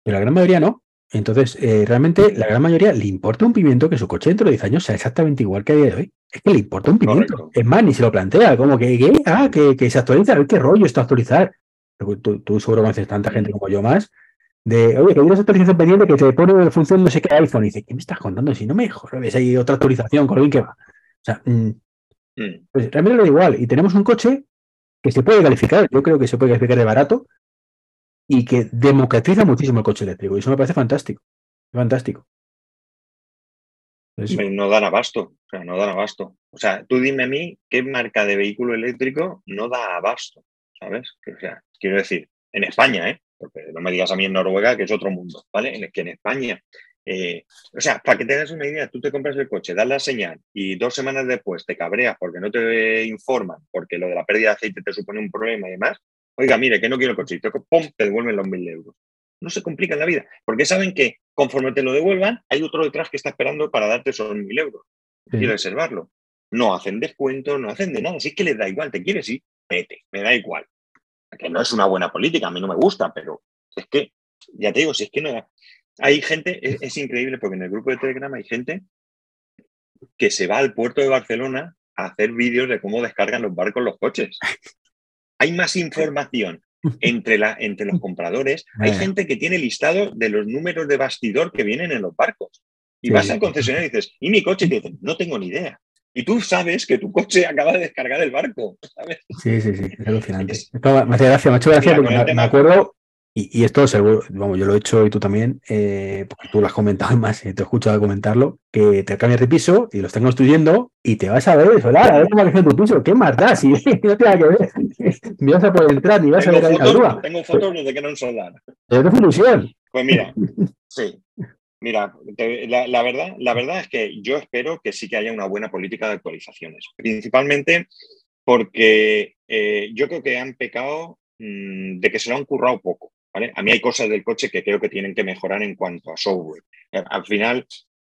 pero la gran mayoría no. Entonces, eh, realmente la gran mayoría le importa un pimiento que su coche dentro de 10 años sea exactamente igual que a día de hoy. Es que le importa un pimiento. Es más, ni se lo plantea, como que, Ah, que, se actualiza, a ver qué rollo está actualizar. Tú, tú seguro conoces tanta gente como yo más, de, oye, que hay una actualización pendiente que te pone en función no sé qué iPhone. Y dice, ¿qué me estás contando? Si no me ves hay otra actualización con lo que va. O sea, mm, mm. pues realmente lo da igual. Y tenemos un coche que se puede calificar, yo creo que se puede calificar de barato, y que democratiza muchísimo el coche eléctrico. Y eso me parece fantástico. Fantástico. No dan abasto, o sea, no dan abasto. O sea, tú dime a mí qué marca de vehículo eléctrico no da abasto, ¿sabes? O sea, quiero decir, en España, ¿eh? Porque no me digas a mí en Noruega que es otro mundo, ¿vale? En que en España eh, o sea, para que tengas una idea, tú te compras el coche, das la señal y dos semanas después te cabreas porque no te informan, porque lo de la pérdida de aceite te supone un problema y demás. Oiga, mire, que no quiero el coche, y te, ¡pum! te devuelven los mil euros. No se complica la vida, porque saben que conforme te lo devuelvan, hay otro detrás que está esperando para darte esos mil euros y reservarlo. No hacen descuento, no hacen de nada. Si es que les da igual, te quieres ir, vete, me da igual. Que no es una buena política, a mí no me gusta, pero es que, ya te digo, si es que no. Hay gente, es, es increíble porque en el grupo de Telegram hay gente que se va al puerto de Barcelona a hacer vídeos de cómo descargan los barcos los coches hay más información entre, la, entre los compradores. Hay gente que tiene listado de los números de bastidor que vienen en los barcos. Y vas al concesionario y dices, ¿y mi coche? Y te dicen, no tengo ni idea. Y tú sabes que tu coche acaba de descargar el barco. Sí, sí, sí, es alucinante. me hace gracia, me ha hecho gracia porque me, acuerdo y, esto seguro, vamos, yo lo he hecho y tú también, eh, porque tú lo has comentado (laughs) más, y te he escuchado comentarlo, que te cambias de piso y lo están construyendo y te vas a ver eso, a ver cómo ha tu piso, ¿qué más da? Si (laughs) no tiene nada que ver, (laughs) ni vas a poder entrar, ni vas a ver fotos, la. Tengo fotos desde que no solar. Pero qué ilusión. Pues mira, sí. Mira, la, verdad, la verdad es que yo espero que sí que haya una buena política de actualizaciones, principalmente porque eh, yo creo que han pecado mm, de que se lo han currado poco. A mí hay cosas del coche que creo que tienen que mejorar en cuanto a software. Eh, al final,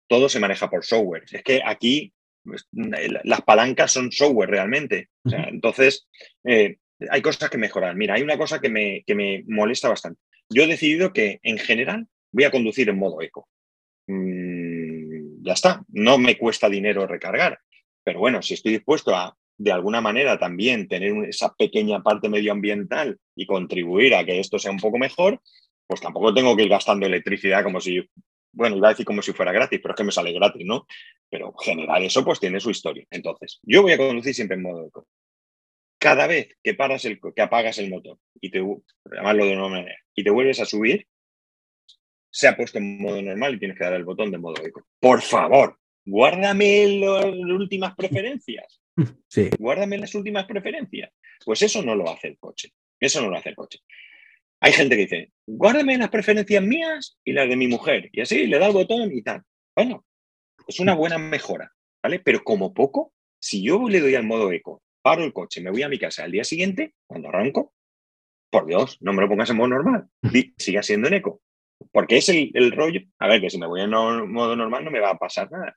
todo se maneja por software. Es que aquí pues, las palancas son software realmente. entonces, eh, hay cosas que mejorar. Mira, hay una cosa que me, que me molesta bastante. Yo he decidido que, en general, voy a conducir en modo eco. Mm, ya está, no me cuesta dinero recargar. Pero bueno, si estoy dispuesto a de alguna manera también tener esa pequeña parte medioambiental y contribuir a que esto sea un poco mejor, pues tampoco tengo que ir gastando electricidad como si, bueno, iba a decir como si fuera gratis, pero es que me sale gratis, ¿no? Pero generar eso pues tiene su historia. Entonces, yo voy a conducir siempre en modo eco. Cada vez que paras el, que apagas el motor y te, llamarlo de una manera, y te vuelves a subir, se ha puesto en modo normal y tienes que dar el botón de modo eco. Por favor, guárdame las últimas preferencias. (laughs) Sí. Guárdame las últimas preferencias. Pues eso no lo hace el coche. Eso no lo hace el coche. Hay gente que dice, guárdame las preferencias mías y las de mi mujer. Y así le da el botón y tal. Bueno, es una buena mejora, ¿vale? Pero como poco, si yo le doy al modo eco, paro el coche, me voy a mi casa al día siguiente, cuando arranco, por Dios, no me lo pongas en modo normal. (laughs) Siga siendo en eco. Porque es el, el rollo. A ver, que si me voy en modo normal no me va a pasar nada.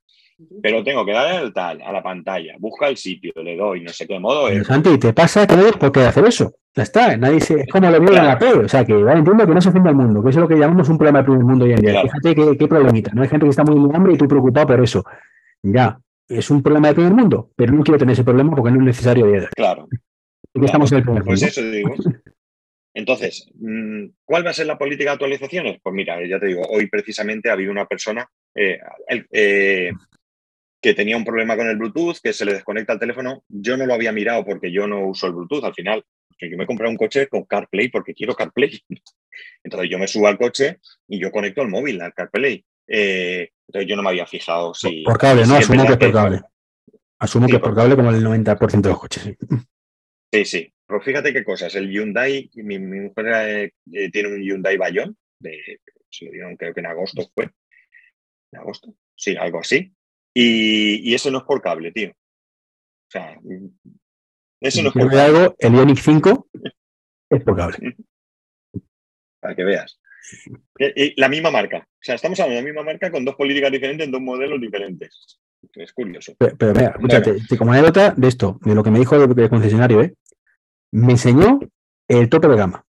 Pero tengo que darle al tal, a la pantalla, busca el sitio, le doy, no sé qué modo. Es. Santi, te pasa que no por qué hacer eso. Ya está, nadie se, es como lo vio en la P. O sea, que vale, entiendo que no se ofende al mundo, que es lo que llamamos un problema del primer mundo hoy en día. Fíjate qué, qué, problemita. No hay gente que está muy en hambre y tú preocupado por eso. Ya, es un problema del primer mundo, pero no quiero tener ese problema porque no es necesario hoy Claro. (laughs) estamos en el primer pues eso digo. (laughs) Entonces, mm, ¿cuál va a ser la política de actualizaciones? Pues mira, ya te digo, hoy precisamente ha habido una persona, eh, eh, que tenía un problema con el Bluetooth, que se le desconecta el teléfono. Yo no lo había mirado porque yo no uso el Bluetooth al final. Yo me he comprado un coche con CarPlay porque quiero CarPlay. (laughs) Entonces yo me subo al coche y yo conecto el móvil al CarPlay. Eh, entonces yo no me había fijado si... Por cable, ¿no? Asumo que es por cable. Asumo que es por cable como el 90% de los coches. Sí, sí. Pero fíjate qué cosas. El Hyundai, mi, mujer eh, tiene un Hyundai Bayon, de, se lo dieron creo que en agosto fue. ¿En agosto? Sí, algo así. Y, eso no es por cable, tío. O sea, eso no es por cable. el Ionic 5 es por cable. Para que veas. Eh, eh, la misma marca. O sea, estamos hablando de la misma marca con dos políticas diferentes en dos modelos diferentes. Es curioso. Pero, pero mira, escúchate, como anécdota de esto, de lo que me dijo el concesionario, ¿eh? Me enseñó el tope de gama.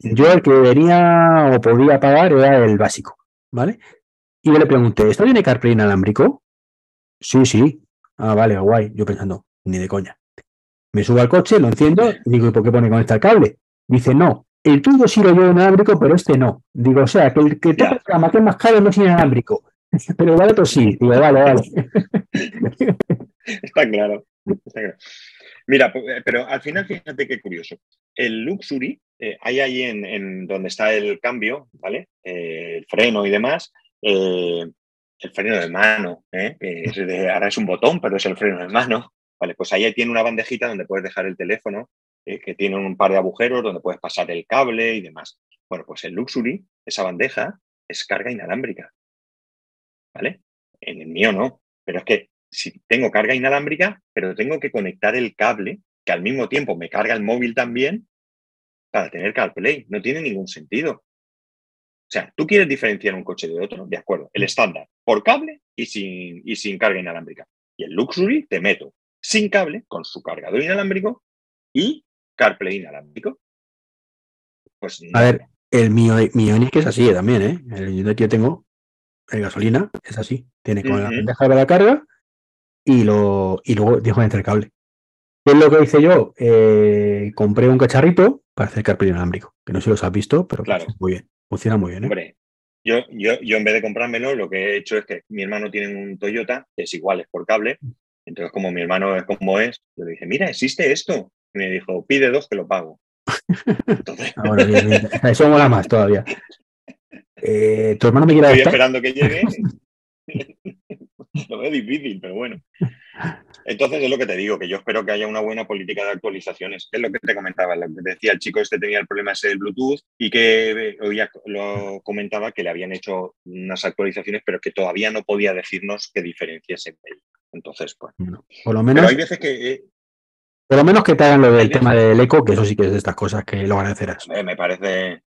Yo el que venía o podía pagar era el básico, ¿vale? Y yo le pregunté, ¿esto tiene CarPlay inalámbrico? Sí, sí. Ah, vale, guay. Yo pensando, ni de coña. Me subo al coche, lo enciendo, digo, ¿y por qué pone conectar cable? Dice, no, el tuyo sí lo llevo inalámbrico, pero este no. Digo, o sea, que el que toca la que es más caro no es inalámbrico. (laughs) Pero el otro sí. Digo, vale, vale. Está claro. Está claro. Mira, eh, pero al final, fíjate qué curioso. El Luxury, eh, hay ahí en, donde está el cambio, ¿vale? Eh, el freno y demás, el freno de mano, ahora es un botón, pero es el freno de mano. Vale, pues ahí tiene una bandejita donde puedes dejar el teléfono, que tiene un par de agujeros donde puedes pasar el cable y demás. Bueno, pues el Luxury, esa bandeja, es carga inalámbrica. ¿Vale? En el mío no, pero es que si tengo carga inalámbrica, pero tengo que conectar el cable, que al mismo tiempo me carga el móvil también, para tener CarPlay. No tiene ningún sentido. O sea, tú quieres diferenciar un coche de otro, de acuerdo. El estándar, por cable y sin, y sin carga inalámbrica. Y el Luxury te meto sin cable, con su cargador inalámbrico y CarPlay inalámbrico. Pues A ver, el mío, mío que es así también, ¿eh? El que yo tengo, el gasolina, es así. Tiene con la bandeja de la carga y, lo, y luego de el cable. ¿Qué es lo que hice yo? Eh, compré un cacharrito para hacer CarPlay inalámbrico, que no sé si los has visto, pero claro. muy bien, funciona muy bien. ¿eh? Hombre, yo, yo, yo en vez de comprármelo, lo que he hecho es que mi hermano tiene un Toyota, que es igual, es por cable, entonces como mi hermano es como es, yo le dije, mira, existe esto. Y me dijo, pide dos que lo pago. Entonces... (laughs) Ah, eso mola más todavía. (laughs) Eh, ¿Tu hermano me quiere Estoy esperando que llegue. (laughs) (laughs) lo veo difícil, pero bueno. Entonces es lo que te digo, que yo espero que haya una buena política de actualizaciones. Es lo que te comentaba, lo que te decía, el chico este tenía el problema ese del Bluetooth y que hoy lo comentaba que le habían hecho unas actualizaciones, pero que todavía no podía decirnos qué diferencias se Entonces, pues. por lo menos. hay veces que. Eh, por lo menos que te hagan lo del tema del eco, que eso sí que es de estas cosas que lo agradecerás. me parece,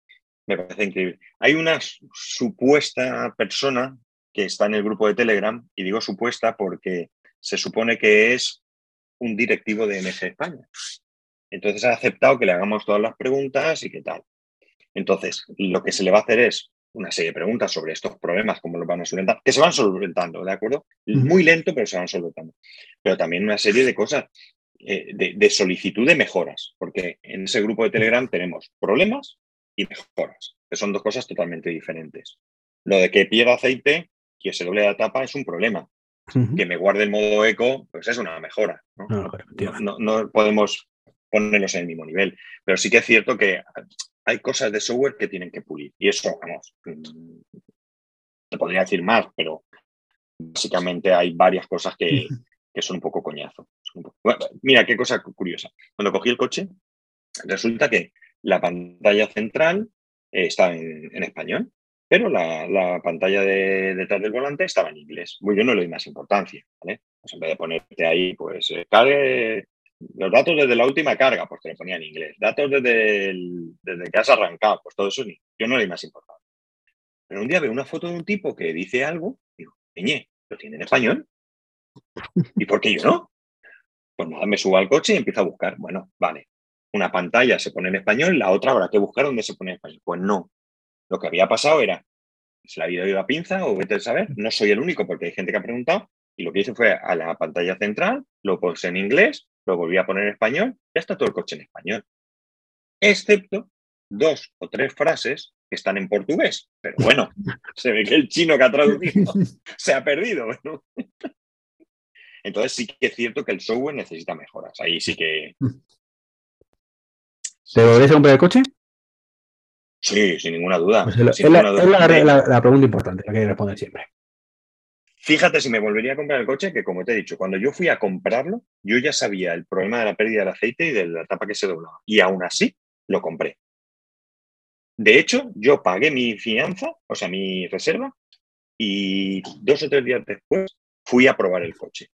me parece increíble. Hay una supuesta persona que está en el grupo de Telegram, y digo supuesta porque se supone que es un directivo de MG España. Entonces ha aceptado que le hagamos todas las preguntas y qué tal. Entonces, lo que se le va a hacer es una serie de preguntas sobre estos problemas, cómo los van a solventar, que se van solventando, ¿de acuerdo? Muy lento, pero se van solventando. Pero también una serie de cosas eh, de, de, solicitud de mejoras, porque en ese grupo de Telegram tenemos problemas y mejoras, que son dos cosas totalmente diferentes. Lo de que pierda aceite que se doble la tapa es un problema. Que me guarde el modo eco, pues es una mejora. ¿no? podemos ponerlos en el mismo nivel. Pero sí que es cierto que hay cosas de software que tienen que pulir. Y eso, vamos, mm, te podría decir más, pero básicamente hay varias cosas que, son un poco coñazo. mira, qué cosa curiosa. Cuando cogí el coche, resulta que la pantalla central está en español pero la, pantalla de, detrás del volante estaba en inglés. Muy yo no le doy más importancia, ¿vale? Pues en vez de ponerte ahí, pues eh, cargue los datos desde la última carga, pues te lo ponía en inglés. Datos desde, desde que has arrancado, pues todo eso yo no le doy más importancia. Pero un día veo una foto de un tipo que dice algo, y digo, Peñe, ¿lo tiene en español? (laughs) ¿Y por qué yo no? Pues nada, me subo al coche y empiezo a buscar. Bueno, vale, una pantalla se pone en español, la otra habrá que buscar dónde se pone en español. Pues no, lo que había pasado era, se la había ido a pinza o vete a saber, no soy el único porque hay gente que ha preguntado, y lo que hice fue a la pantalla central, lo puse en inglés, lo volví a poner en español, ya está todo el coche en español. Excepto dos o tres frases que están en portugués. Pero bueno, (laughs) se ve que el chino que ha traducido se ha perdido. Entonces sí que es cierto que el software necesita mejoras. Ahí sí que... ¿Te volvés a comprar el coche? Sí, sin ninguna duda. Pues es, la, pregunta importante, la que hay que responder siempre. Fíjate si me volvería a comprar el coche, que como te he dicho, cuando yo fui a comprarlo, yo ya sabía el problema de la pérdida del aceite y de la tapa que se doblaba. Y aún así, lo compré. De hecho, yo pagué mi fianza, o sea, mi reserva, y dos o tres días después fui a probar el coche.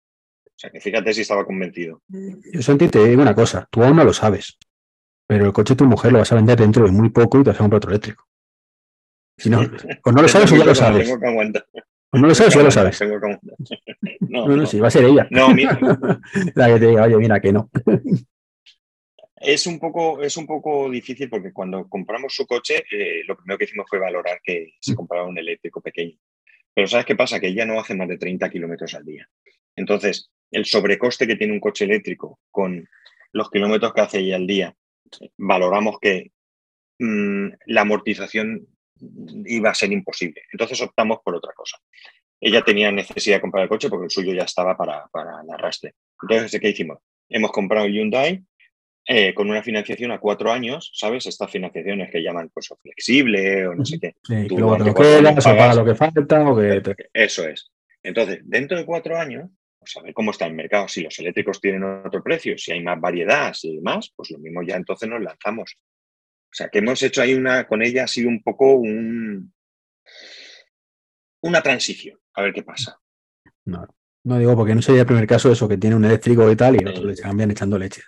O sea, que fíjate si estaba convencido. Yo, Santi, te digo una cosa, tú aún no lo sabes. Pero el coche de tu mujer lo vas a vender dentro de muy poco y te vas a comprar otro eléctrico. Si no, o no lo (laughs) sabes o ya lo sabes. O no lo sabes o ya lo sabes. (laughs) No, no, no, sí, va a ser ella. No, mira. (laughs) La que te diga, oye, mira que no. Es un, poco, es un poco difícil porque cuando compramos su coche, eh, lo primero que hicimos fue valorar que se mm. compraba un eléctrico pequeño. Pero ¿sabes qué pasa? Que ella no hace más de 30 kilómetros al día. Entonces, el sobrecoste que tiene un coche eléctrico con los kilómetros que hace ella al día, valoramos que mm, la amortización iba a ser imposible. Entonces optamos por otra cosa. Ella tenía necesidad de comprar el coche porque el suyo ya estaba para, para el arrastre. Entonces, ¿qué hicimos? Hemos comprado el Hyundai eh, con una financiación a cuatro años, ¿sabes? Estas financiaciones que llaman pues, flexible o no sé qué. Sí, te lo quedas, paga lo que falta o que... Eso es. Entonces, dentro de cuatro años, pues a ver cómo está el mercado. Si los eléctricos tienen otro precio, si hay más variedad, si hay más, pues lo mismo ya entonces nos lanzamos. O sea, que hemos hecho ahí una, con ella ha sido un poco un, una transición. A ver qué pasa. No. No digo porque no sería el primer caso eso, que tiene un eléctrico y tal, y otros le cambian echando leche.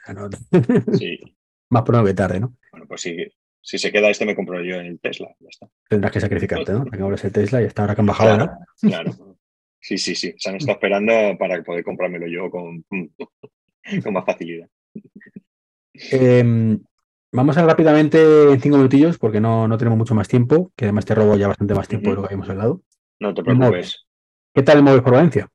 Sí. (laughs) Más pronto que tarde, ¿no? Bueno, pues si, si se queda este, me compro yo en el Tesla. Ya está. Tendrás que sacrificarte, ¿no? (laughs) Que el Tesla y hasta ahora que han bajado, claro, ¿no? Claro. Sí, sí, sí. Se han estado esperando para poder comprármelo yo con, (laughs) con más facilidad. Em, vamos a rápidamente en cinco minutillos, porque no, no tenemos mucho más tiempo, que además te robo ya bastante más tiempo de lo que habíamos hablado. No te preocupes. ¿Qué tal el móvil por Valencia?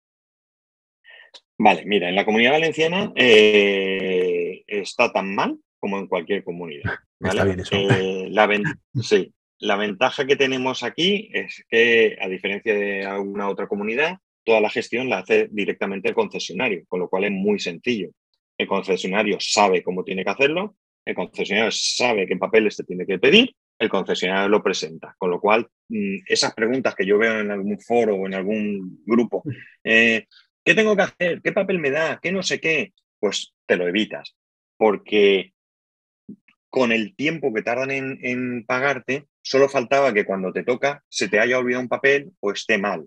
Vale, mira, en la comunidad valenciana eh, está tan mal como en cualquier comunidad. (laughs) Está bien eso. Eh, la, (laughs) sí, la ventaja que tenemos aquí es que, a diferencia de alguna otra comunidad, toda la gestión la hace directamente el concesionario, con lo cual es muy sencillo. El concesionario sabe cómo tiene que hacerlo, el concesionario sabe qué papeles te tiene que pedir, el concesionario lo presenta. Con lo cual, mm, esas preguntas que yo veo en algún foro o en algún grupo, eh, ¿Qué tengo que hacer? ¿Qué papel me da? ¿Qué no sé qué? Pues te lo evitas, porque con el tiempo que tardan en, pagarte, solo faltaba que cuando te toca se te haya olvidado un papel o esté mal.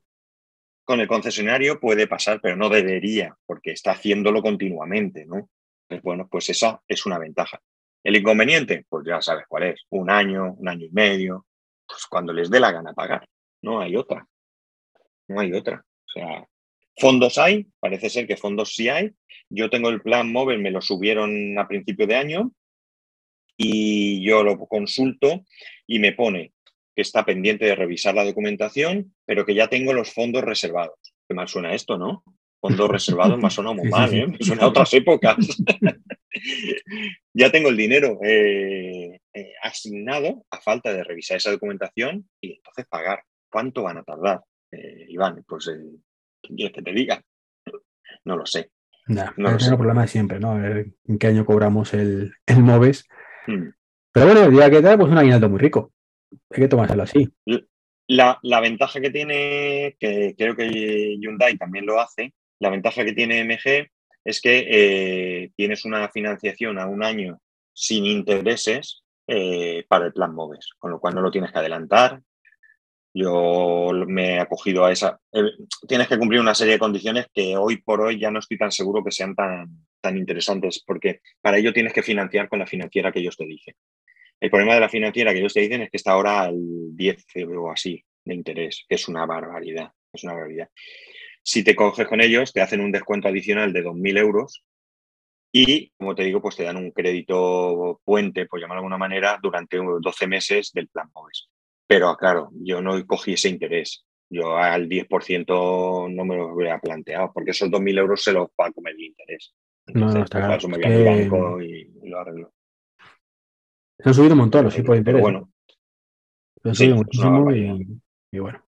Con el concesionario puede pasar, pero no debería, porque está haciéndolo continuamente, ¿no? Pues bueno, pues esa es una ventaja. El inconveniente, pues ya sabes cuál es, un año, un año y medio, pues cuando les dé la gana pagar, no hay otra, no hay otra. O sea, Fondos hay, parece ser que fondos sí hay. Yo tengo el plan móvil, me lo subieron a principio de año y yo lo consulto y me pone que está pendiente de revisar la documentación, pero que ya tengo los fondos reservados. Qué mal suena esto, ¿no? Fondos reservados me suena (laughs) muy mal, ¿eh? Me suena a otras épocas. (laughs) ya tengo el dinero eh, eh, asignado a falta de revisar esa documentación y entonces pagar. ¿Cuánto van a tardar? Eh, Iván, pues quieres que te diga? No lo sé. no es el problema de siempre, ¿no? A ver en qué año cobramos el, el MOVES. Hmm. Pero bueno, el día que da, pues un aguinaldo muy rico. Hay que tomárselo así. La, ventaja que tiene, que creo que Hyundai también lo hace, la ventaja que tiene MG es que eh, tienes una financiación a un año sin intereses eh, para el plan MOVES, con lo cual no lo tienes que adelantar, yo me he acogido a esa. Tienes que cumplir una serie de condiciones que hoy por hoy ya no estoy tan seguro que sean tan, tan interesantes, porque para ello tienes que financiar con la financiera que ellos te dicen. El problema de la financiera que ellos te dicen es que está ahora al 10 o así de interés, que es una barbaridad. Es una barbaridad. Si te coges con ellos, te hacen un descuento adicional de 2.000 euros y, como te digo, pues te dan un crédito puente, por llamarlo de alguna manera, durante 12 meses del plan MOVES. Pero claro, yo no cogí ese interés. Yo al 10% no me lo hubiera planteado, porque esos 2.000 euros se los va a comer el interés. no, no, está claro. Me voy al banco y, lo arreglo. Se han subido un montón los tipos de interés. bueno. Se han subido muchísimo y, bueno.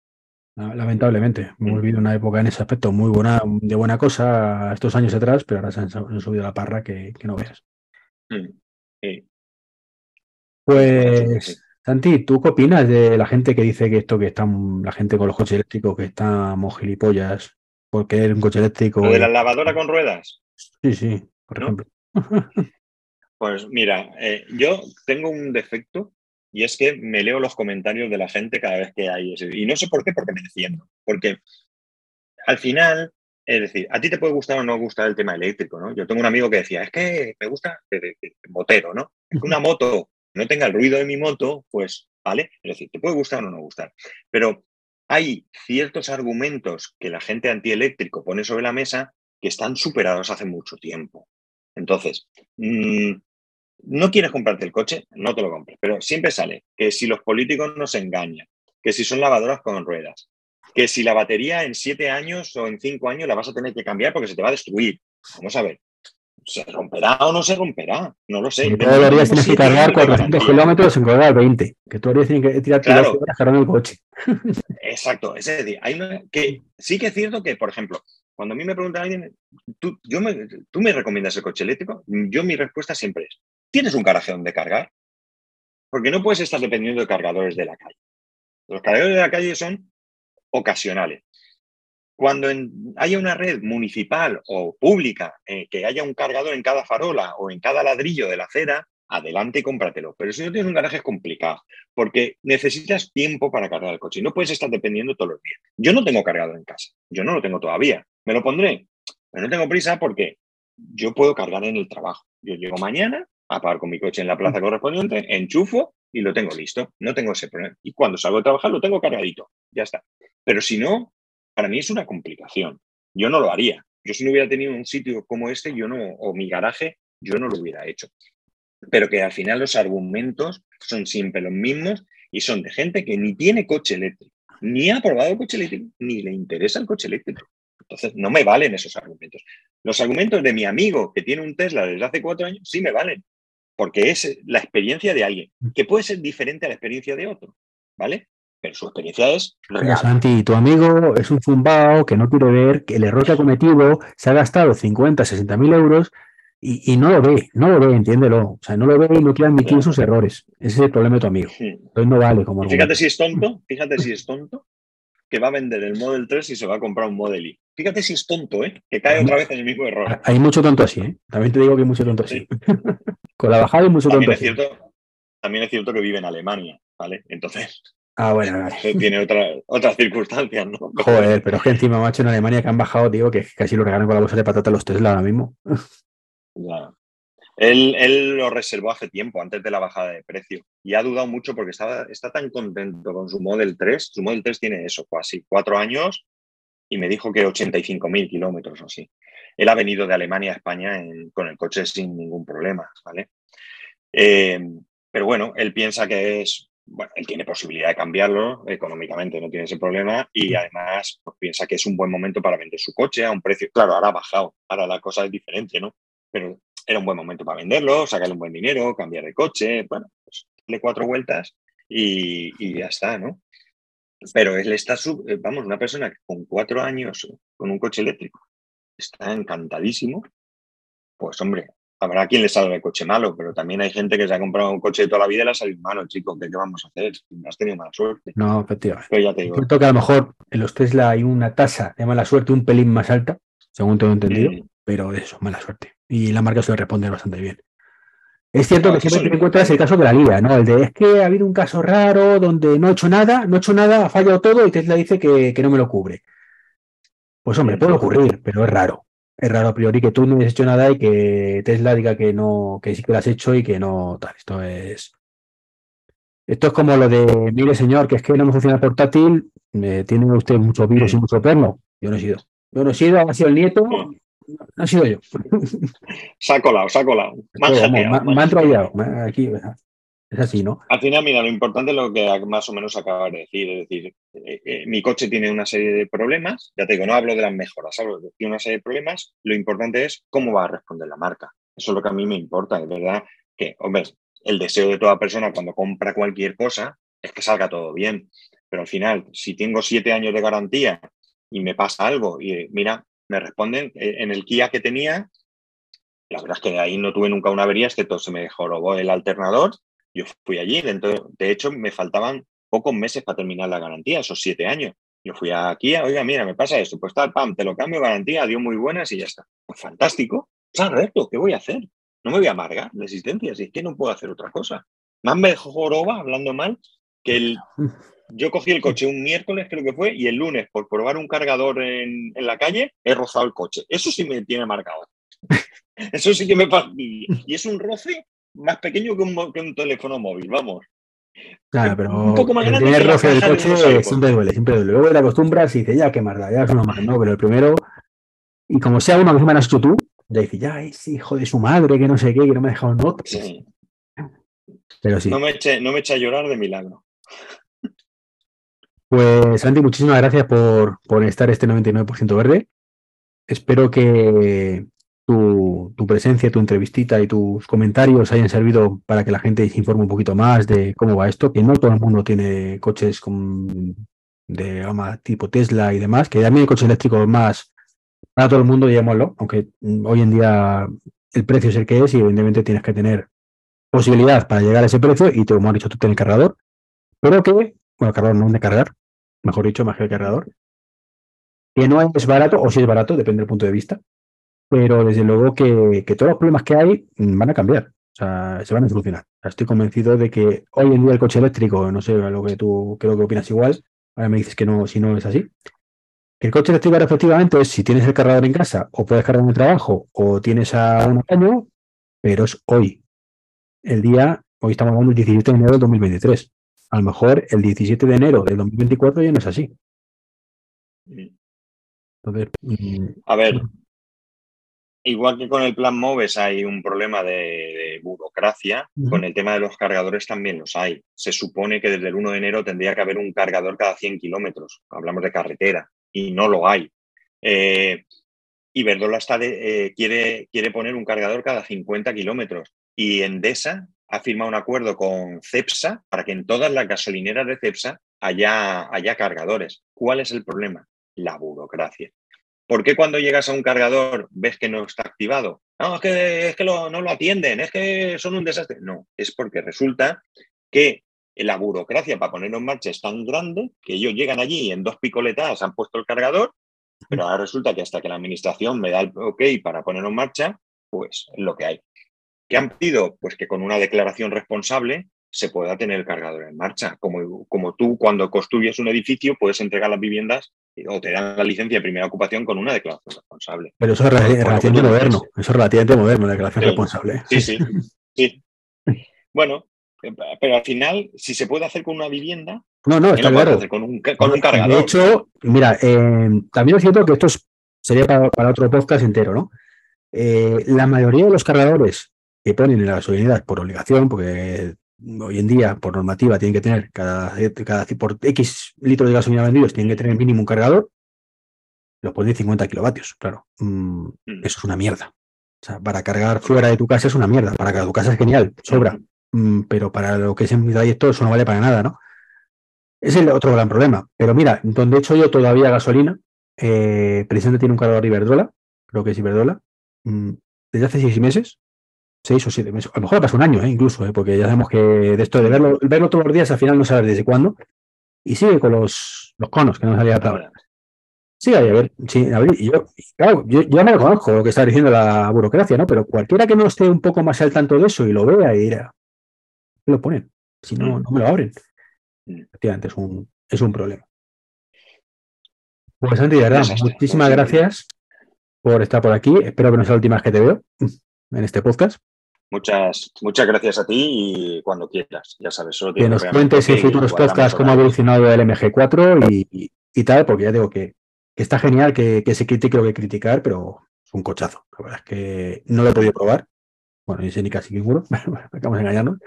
Lamentablemente, hemos mm. vivido una época en ese aspecto muy buena, de buena cosa estos años atrás, pero ahora se han, subido la parra que, no veas. Mm, pues Santi, ¿tú qué opinas de la gente que dice que esto que están, la gente con los coches eléctricos que estamos gilipollas porque es un coche eléctrico? ¿Lo de la lavadora con ruedas? Sí, sí, por ejemplo. (laughs) Pues mira, eh, yo tengo un defecto y es que me leo los comentarios de la gente cada vez que hay ese. Y no sé por qué, porque me defiendo. Porque al final, es decir, a ti te puede gustar o no gustar el tema eléctrico, ¿no? Yo tengo un amigo que decía, es que me gusta el motero, ¿no? Es que una moto no tenga el ruido de mi moto, pues, ¿vale? Es decir, te puede gustar o no gustar. Pero hay ciertos argumentos que la gente antieléctrico pone sobre la mesa que están superados hace mucho tiempo. Entonces, mm, no quieres comprarte el coche, no te lo compres. Pero siempre sale que si los políticos nos engañan, que si son lavadoras con ruedas, que si la batería en siete años o en cinco años la vas a tener que cambiar porque se te va a destruir. Vamos a ver. ¿Se romperá o no se romperá? No lo sé. los días tienes que cargar 400 kilómetros en cargar 20. Que los días tienes que tirar claro. horas cargando el coche. Exacto. Es decir, hay que, sí que es cierto que, por ejemplo, cuando a mí me pregunta alguien, ¿tú, yo me, ¿tú me recomiendas el coche eléctrico? Yo mi respuesta siempre es, ¿tienes un garaje donde cargar? Porque no puedes estar dependiendo de cargadores de la calle. Los cargadores de la calle son ocasionales. Cuando haya una red municipal o pública eh, que haya un cargador en cada farola o en cada ladrillo de la acera, adelante y cómpratelo. Pero si no tienes un garaje es complicado, porque necesitas tiempo para cargar el coche no puedes estar dependiendo todos los días. Yo no tengo cargador en casa, yo no lo tengo todavía. ¿Me lo pondré? Pero no tengo prisa porque yo puedo cargar en el trabajo. Yo llego mañana, apago con mi coche en la plaza correspondiente, enchufo y lo tengo listo. No tengo ese problema. Y cuando salgo a trabajar lo tengo cargadito. Ya está. Pero si no, para mí es una complicación. Yo no lo haría. Yo si no hubiera tenido un sitio como este, yo no, o mi garaje, yo no lo hubiera hecho. Pero que al final los argumentos son siempre los mismos y son de gente que ni tiene coche eléctrico, ni ha probado el coche eléctrico, ni le interesa el coche eléctrico. Entonces, no me valen esos argumentos. Los argumentos de mi amigo que tiene un Tesla desde hace cuatro años, sí me valen, porque es la experiencia de alguien, que puede ser diferente a la experiencia de otro, ¿vale? pero su experiencia es real. Santi, tu amigo es un zumbao que no quiere ver que el error que ha cometido se ha gastado 50, 60 mil euros y, no lo ve, no lo ve, entiéndelo. O sea, no lo ve y no quiere admitir sus errores. Ese es el problema de tu amigo. Entonces no vale como Fíjate si es tonto, fíjate si es tonto, que va a vender el Model 3 y se va a comprar un Model Y. Fíjate si es tonto, ¿eh? Que cae otra vez en el mismo error. Hay mucho tonto así, ¿eh? También te digo que hay mucho tonto así. (laughs) Con la bajada hay mucho tonto así. también es cierto que vive en Alemania, ¿vale? Entonces, Ah, bueno, (laughs) Tiene otra, otras circunstancias, ¿no? (laughs) Joder, pero es que encima, macho, en Alemania que han bajado, digo, que casi lo regalan con la bolsa de patata los Tesla ahora mismo. Ya. Él, él, lo reservó hace tiempo, antes de la bajada de precio. Y ha dudado mucho porque estaba, está tan contento con su Model 3. Su Model 3 tiene eso, casi cuatro años, y me dijo que 85.000 kilómetros o así. Él ha venido de Alemania a España con el coche sin ningún problema, ¿vale? Eh, pero bueno, él piensa que es bueno, él tiene posibilidad de cambiarlo económicamente, no tiene ese problema y además pues, piensa que es un buen momento para vender su coche a un precio. Claro, ahora ha bajado, ahora la cosa es diferente, ¿no? Pero era un buen momento para venderlo, sacarle un buen dinero, cambiar de coche, bueno, pues darle cuatro vueltas y, ya está, ¿no? Pero él está, eh, vamos, una persona que con cuatro años con un coche eléctrico está encantadísimo, pues hombre, habrá quien le salga el coche malo, pero también hay gente que se ha comprado un coche de toda la vida y le ha salido malo, chico. ¿Qué, vamos a hacer? Has tenido mala suerte. No, efectivamente. Pero ya te digo. que a lo mejor en los Tesla hay una tasa de mala suerte un pelín más alta, según tengo entendido, pero eso, mala suerte. Y la marca suele responder bastante bien. Es cierto que siempre te encuentras el caso de la liga, ¿no? El de es que ha habido un caso raro donde no ha hecho nada, no ha hecho nada, ha fallado todo y Tesla dice que, que no me lo cubre. Pues hombre, puede ocurrir, pero es raro es raro a priori que tú no hayas hecho nada y que Tesla diga que no, que sí que lo has hecho y que no tal. Esto es. Esto es como lo de, mire señor, que es que no me funciona el portátil, eh, tiene usted mucho virus y mucho perno. Yo no he sido. Yo no he sido, ha sido el nieto, ha sido yo. Se ha colado, se ha colado. Me, han trollado. Aquí, es así, ¿no? Al final, mira, lo importante es lo que más o menos acabas de decir. Es decir, eh, eh, mi coche tiene una serie de problemas. Ya te digo, no hablo de las mejoras, hablo de tiene una serie de problemas. Lo importante es cómo va a responder la marca. Eso es lo que a mí me importa. Es verdad que, hombre, el deseo de toda persona cuando compra cualquier cosa es que salga todo bien. Pero al final, si tengo siete años de garantía y me pasa algo y mira, me responden eh, en el Kia que tenía, la verdad es que ahí no tuve nunca una avería, excepto se me jorobó el alternador yo fui allí, dentro, de hecho me faltaban pocos meses para terminar la garantía, esos siete años. Yo fui aquí, oiga, mira, me pasa esto, pues tal, pam, te lo cambio, garantía, dio muy buenas y ya está. Pues fantástico, reto, ¿qué voy a hacer? No me voy a amargar la existencia, si es que no puedo hacer otra cosa. Más me joroba, hablando mal, que el, (laughs) yo cogí el coche un miércoles, creo que fue, y el lunes, por probar un cargador en, en la calle, he rozado el coche. Eso sí me tiene marcado. (laughs) Eso sí que me fastidia. Y es un roce más pequeño que un, teléfono móvil, vamos. Claro, pero un poco más grande. El primer roce del coche siempre duele, siempre duele. Luego te acostumbras y dices, ya, qué marda, ya es uno más, ¿no? Pero el primero, y como sea uno que me has hecho tú, ya dice, ya es hijo de su madre, que no sé qué, que no me ha dejado notas. Pero sí. No me eche, no me eche a llorar de milagro. Pues Santi, muchísimas gracias por, por estar este 99% verde. Espero que tu, tu, presencia, tu entrevistita y tus comentarios hayan servido para que la gente se informe un poquito más de cómo va esto, que no todo el mundo tiene coches de tipo Tesla y demás, que también hay coches eléctricos más para todo el mundo, digámoslo, aunque hoy en día el precio es el que es y evidentemente tienes que tener posibilidad para llegar a ese precio y, como has dicho, tú tienes cargador, pero que, bueno, cargador no de cargar, mejor dicho, más que el cargador, que no es barato, o si es barato, depende del punto de vista, pero desde luego que, todos los problemas que hay mm, van a cambiar, o sea, se van a solucionar. estoy convencido de que hoy en día el coche eléctrico, no sé, lo que tú creo que opinas igual, ahora me dices que no, si no es así, el coche eléctrico efectivamente es si tienes el cargador en casa o puedes cargar en el trabajo o tienes a un año, pero es hoy. El día, hoy estamos hablando del 17 de enero del 2023. A lo mejor el 17 de enero del 2024 ya no es así. Entonces, mm, a ver, igual que con el plan MOVES hay un problema de, burocracia, con el tema de los cargadores también los hay. Se supone que desde el 1 de enero tendría que haber un cargador cada 100 kilómetros. Hablamos de carretera y no lo hay. Eh, Iberdrola está eh, quiere, quiere poner un cargador cada 50 kilómetros y Endesa ha firmado un acuerdo con CEPSA para que en todas las gasolineras de CEPSA haya, haya cargadores. ¿Cuál es el problema? La burocracia. ¿Por qué cuando llegas a un cargador ves que no está activado? No, es que, es que no lo atienden, es que son un desastre. No, es porque resulta que la burocracia para ponerlo en marcha es tan grande que ellos llegan allí y en dos picoletas han puesto el cargador, pero ahora resulta que hasta que la administración me da el ok para ponerlo en marcha, pues es lo que hay. ¿Qué han pedido? Pues que con una declaración responsable se pueda tener el cargador en marcha. Como, como tú cuando construyes un edificio puedes entregar las viviendas o te dan la licencia de primera ocupación con una declaración responsable. Pero eso es relativamente moderno, eso es relativamente moderno, la declaración responsable. Sí, sí, sí. Bueno, eh, pero al final, si se puede hacer con una vivienda, no, no, está claro. con, un, cargador. De hecho, mira, eh, también es cierto que esto sería para, otro podcast entero, ¿no? Eh, la mayoría de los cargadores que ponen en la gasolinera por obligación, porque hoy en día, por normativa, tienen que tener cada, cada por X litros de gasolina vendidos, tienen que tener mínimo un cargador, los ponen 50 kilovatios, claro. Mm, mm. Eso es una mierda. O sea, para cargar fuera de tu casa es una mierda. Para cargar tu casa es genial, sobra. Mm. Pero para lo que es en mi trayecto eso no vale para nada, ¿no? Es el otro gran problema. Pero mira, donde he hecho yo todavía gasolina, eh, precisamente tiene un cargador Iberdrola, creo que es Iberdrola, mm, desde hace seis meses, seis o siete meses, a lo mejor pasa un año, ¿eh? incluso, ¿eh? porque ya sabemos que de esto de verlo, verlo todos los días al final no sabes desde cuándo, y sigue con los, los conos que no salía ahora. Sí, a ver, sí, a ver, yo, claro, yo, yo me lo conozco lo que está diciendo la burocracia, ¿no? Pero cualquiera que no esté un poco más al tanto de eso y lo vea y dirá, lo ponen. Si no, no me lo abren. Mm. Efectivamente, es un, es un problema. Pues Santi, de verdad, muchísimas gracias por estar por aquí. Espero que no sea la última vez que te veo en este podcast. Muchas, muchas gracias a ti y cuando quieras, ya sabes. que nos cuentes en futuros podcasts cómo ha evolucionado el MG4 y, y, tal, porque ya digo que, está genial que, que, se critique lo que criticar, pero es un cochazo. La verdad es que no lo he podido probar. Bueno, ni sé ni casi seguro, (laughs) acabamos de engañarnos.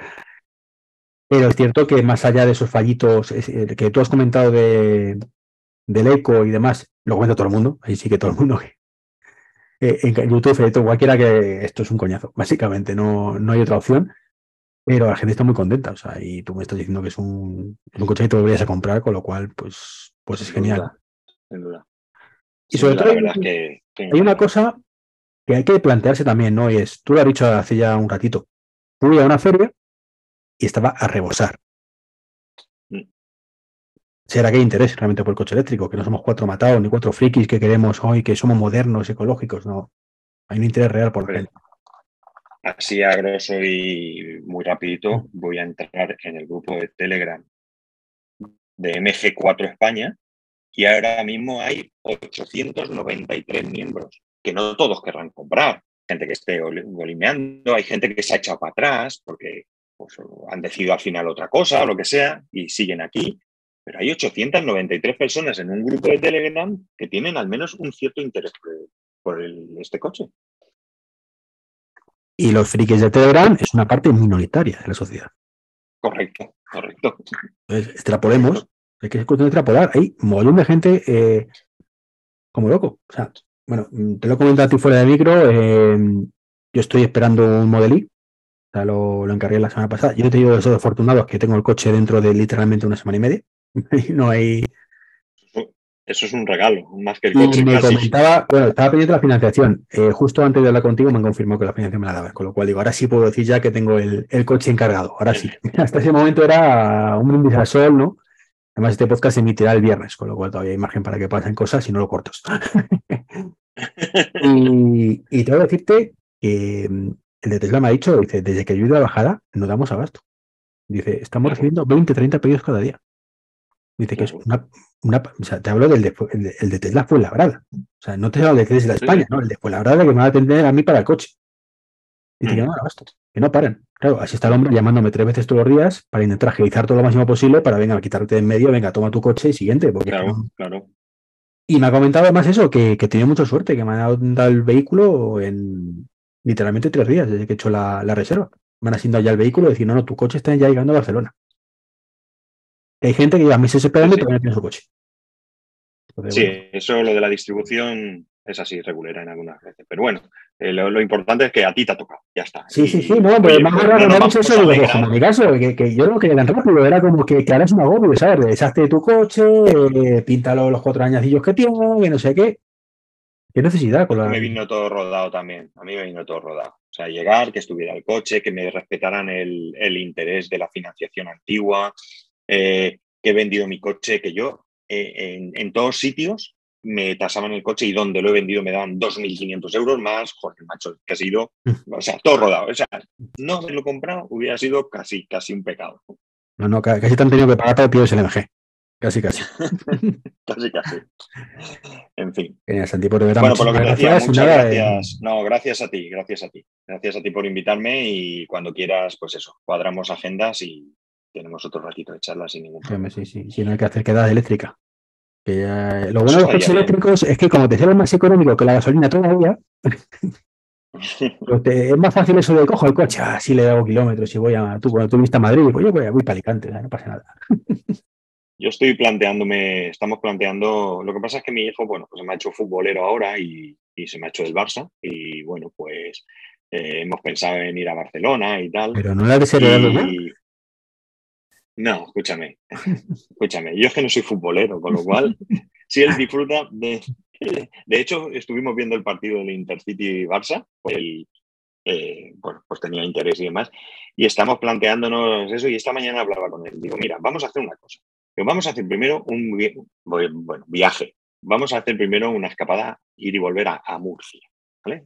Pero es cierto que más allá de esos fallitos eh, que tú has comentado de, del eco y demás, lo comenta todo el mundo, ahí sí que todo el mundo. Eh, en YouTube, cualquiera que esto es un coñazo, básicamente, no, no hay otra opción. Pero la gente está muy contenta, o sea, y tú me estás diciendo que es un, un coche que te deberías a comprar, con lo cual, pues, pues es genial. sin duda. Y sobre todo, hay, hay una cosa que hay que plantearse también, ¿no? Y es, tú lo has dicho hace ya un ratito, fui a una feria y estaba a rebosar. ¿Será que hay interés realmente por el coche eléctrico? Que no somos cuatro matados ni cuatro frikis que queremos hoy, que somos modernos, ecológicos. No, hay un interés real por la Así a grosso y muy rapidito voy a entrar en el grupo de Telegram de MG4 España y ahora mismo hay 893 miembros, que no todos querrán comprar. Gente que esté golimeando, hay gente que se ha echado para atrás porque pues, han decidido al final otra cosa o lo que sea y siguen aquí. Pero hay 893 personas en un grupo de Telegram que tienen al menos un cierto interés por, este coche. Y los frikis de Telegram es una parte minoritaria de la sociedad. Correcto, correcto. Entonces, extrapolemos. Hay que extrapolar. Hay un montón de gente eh, como loco. O sea, bueno, te lo he comentado a ti fuera de micro. Eh, yo estoy esperando un Model I. O sea, lo, lo, encargué la semana pasada. Yo te digo eso de afortunados que tengo el coche dentro de literalmente una semana y media. (laughs) no hay, eso es un regalo, más que el coche. me comentaba, bueno, estaba pidiendo la financiación. Eh, justo antes de hablar contigo me han confirmado que la financiación me la daba, con lo cual digo, ahora sí puedo decir ya que tengo el, coche encargado. Ahora sí. (laughs) Hasta ese momento era un brindis al sol, ¿no? Además, este podcast se emitirá el viernes, con lo cual todavía hay margen para que pasen cosas y no lo cortos. (laughs) y, y tengo que decirte que mm, el de Tesla me ha dicho, dice, desde que yo he ido a bajada, no damos abasto. Dice, estamos recibiendo 20, 30 pedidos cada día. Dice que es una, o sea, te hablo del de, el de, Tesla fue labrada. O sea, no te hablo de Tesla España, no, el de labrada que me va a atender a mí para el coche. Dice que mm. no, que no paren. Claro, así está el hombre llamándome tres veces todos los días para intentar agilizar todo lo máximo posible para, venga, quitarte de en medio, venga, toma tu coche y siguiente. Porque claro, claro. Y me ha comentado además eso, que, que tiene mucha suerte, que me han dado el vehículo en literalmente tres días desde que he hecho la, la reserva. Me han asignado ya el vehículo y decir, no, no, tu coche está ya llegando a Barcelona. Hay gente que lleva meses esperando y todavía no tiene su coche. sí, eso lo de la distribución es así regulera en algunas veces. Pero bueno, eh, lo, importante es que a ti te ha tocado. Ya está. Sí, sí, sí. No, pero más raro no es eso de en mi caso, que, que yo no quería tan rápido. Era como que, que ahora es un agobio, ¿sabes? Deshazte tu coche, eh, píntalo los cuatro añadillos que tiene, que no sé qué. ¿Qué necesidad? Con la... Me vino todo rodado también. A mí me vino todo rodado. O sea, llegar, que estuviera el coche, que me respetaran el, el interés de la financiación antigua, eh, que he vendido mi coche, que yo eh, en, todos sitios me tasaban el coche y donde lo he vendido me daban 2.500 euros más, Jorge, macho, que ha sido, (laughs) o sea, todo rodado. O sea, no me lo he comprado, hubiera sido casi, casi un pecado. No, no, casi te han tenido que pagar para el LMG. Casi, casi. (laughs) casi, casi. En fin. Genial, Santi, por verdad. Bueno, por lo que te decía, muchas gracias. No, gracias a ti, gracias a ti. Gracias a ti por invitarme y cuando quieras, pues eso, cuadramos agendas y, tenemos otro ratito de charla sin ningún problema. Sí, sí, sí, no hay que hacer quedadas eléctrica. lo bueno de los coches eléctricos es que como te sale más económico que la gasolina todavía, (laughs) pues es más fácil eso de cojo el coche, así le hago kilómetros y voy a, tú cuando tú viniste a Madrid, pues yo voy, voy para Alicante, no pasa nada. yo estoy planteándome, estamos planteando, lo que pasa es que mi hijo, bueno, pues se me ha hecho futbolero ahora y, se me ha hecho del Barça y bueno, pues eh, hemos pensado en ir a Barcelona y tal. Pero no la de ser y... No, escúchame, escúchame. Yo es que no soy futbolero, con lo cual, si él disfruta de... De hecho, estuvimos viendo el partido del Intercity Barça, pues él eh, pues tenía interés y demás, y estamos planteándonos eso, y esta mañana hablaba con él. Digo, mira, vamos a hacer una cosa. vamos a hacer primero un bueno, viaje. Vamos a hacer primero una escapada, ir y volver a, Murcia. ¿vale?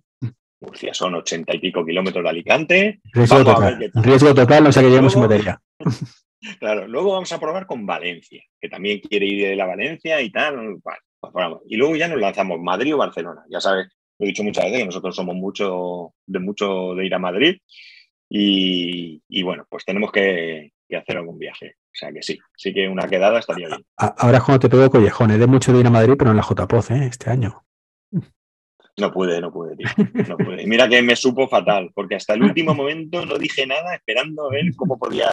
Murcia son ochenta y pico kilómetros de Alicante. Riesgo total, Riesgo total, no sé qué llevamos en materia. Claro, luego vamos a probar con Valencia, que también quiere ir de la Valencia y tal. Pues y luego ya nos lanzamos Madrid o Barcelona. Ya sabes, lo he dicho muchas veces que nosotros somos mucho de mucho de ir a Madrid. Y, bueno, pues tenemos que, hacer algún viaje. O sea que sí, sí que una quedada estaría bien. Ahora es cuando te pego collejones, de mucho de ir a Madrid, pero en la JPOZ, ¿eh? este año. No pude, no pude, tío. No pude. Y mira que me supo fatal, porque hasta el último (laughs) momento no dije nada esperando a ver cómo podía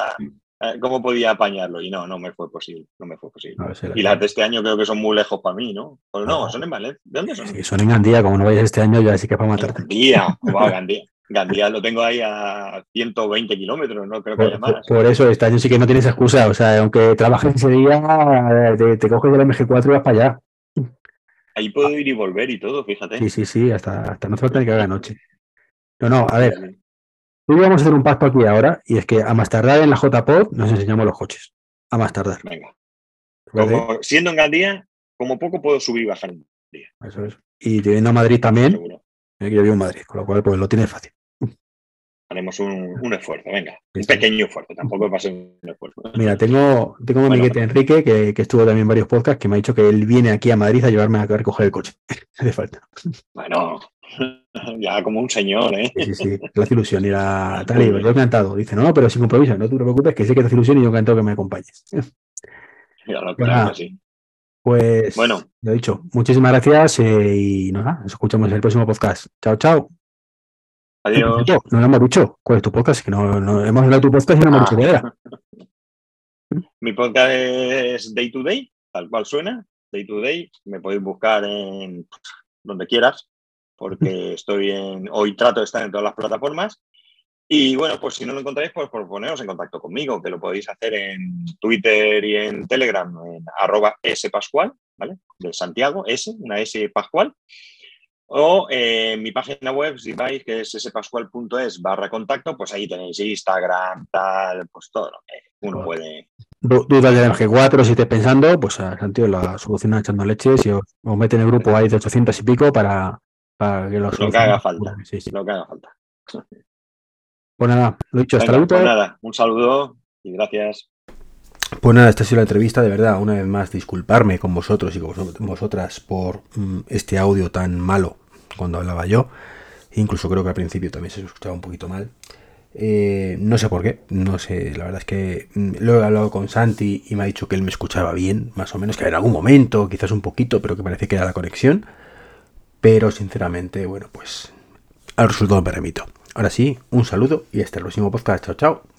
cómo podía apañarlo y no, no me fue posible, no me fue posible. y las de este año creo que son muy lejos para mí, ¿no? Pues no, son en Valencia. ¿De dónde son? Sí, son en Gandía, como no vayas este año ya sí que para matarte. Gandía, (laughs) Gandía. Gandía lo tengo ahí a 120 kilómetros, no creo que haya más. Por, eso, este año sí que no tienes excusa. O sea, aunque trabajes ese día, te, coges del MG4 y vas para allá. Ahí puedo ir y volver y todo, fíjate. Sí, sí, sí, hasta, hasta no falta que haga noche. No, no, a ver, Hoy vamos a hacer un pacto aquí ahora, y es que a más tardar en la JPod nos enseñamos los coches. A más tardar. Venga. siendo en Gandía, como poco puedo subir y bajar en día. Eso es. Y teniendo a Madrid también, eh, yo vivo en Madrid, con lo cual pues lo tienes fácil. Haremos un, esfuerzo, venga. Un pequeño esfuerzo, tampoco va a ser un esfuerzo. Mira, tengo, tengo un amiguete Enrique que, que, estuvo también en varios podcasts que me ha dicho que él viene aquí a Madrid a llevarme a recoger el coche. (laughs) Hace falta. Bueno, ya como un señor, ¿eh? Sí, sí, la ilusión. (laughs) Y la tal, yo encantado. Dice, no, pero sin compromiso, no te preocupes, que sé que te hace ilusión y yo encantado que me acompañes. (laughs) Claro, claro sí. Pues, bueno, lo he dicho, muchísimas gracias eh, y nada, nos escuchamos en el próximo podcast. Chao, chao. Adiós. No hemos dicho. ¿Cuál es tu podcast? Que no, no hemos hablado de tu podcast y no hemos dicho cuál era. (laughs) Mi podcast es Day to Day, tal cual suena. Day to Day. Me podéis buscar en donde quieras, porque estoy en. Hoy trato de estar en todas las plataformas. Y bueno, pues si no lo encontráis, pues por poneros en contacto conmigo, que lo podéis hacer en Twitter y en Telegram, en arroba spascual, ¿vale? De Santiago, S, una S Pascual. O en mi página web, si vais, que es spascual.es barra contacto, pues ahí tenéis Instagram, tal, pues todo lo que uno puede. Dudas del MG4, si estáis pensando, pues Santiago la soluciona echando leches y os, mete en el grupo ahí de 800 y pico para, para que lo Lo que haga falta. Lo que haga falta. Pues nada, lo dicho, hasta luego. Pues nada, un saludo y gracias. Pues nada, esta ha sido la entrevista, de verdad, una vez más, disculparme con vosotros y con vosotras por mm, este audio tan malo cuando hablaba yo. Incluso creo que al principio también se escuchaba un poquito mal. Eh, no sé por qué, no sé, la verdad es que mm, lo he hablado con Santi y me ha dicho que él me escuchaba bien, más o menos, que en algún momento, quizás un poquito, pero que parece que era la conexión. Pero sinceramente, bueno, pues al resultado me remito. Ahora sí, un saludo y hasta el próximo podcast. Chao, chao.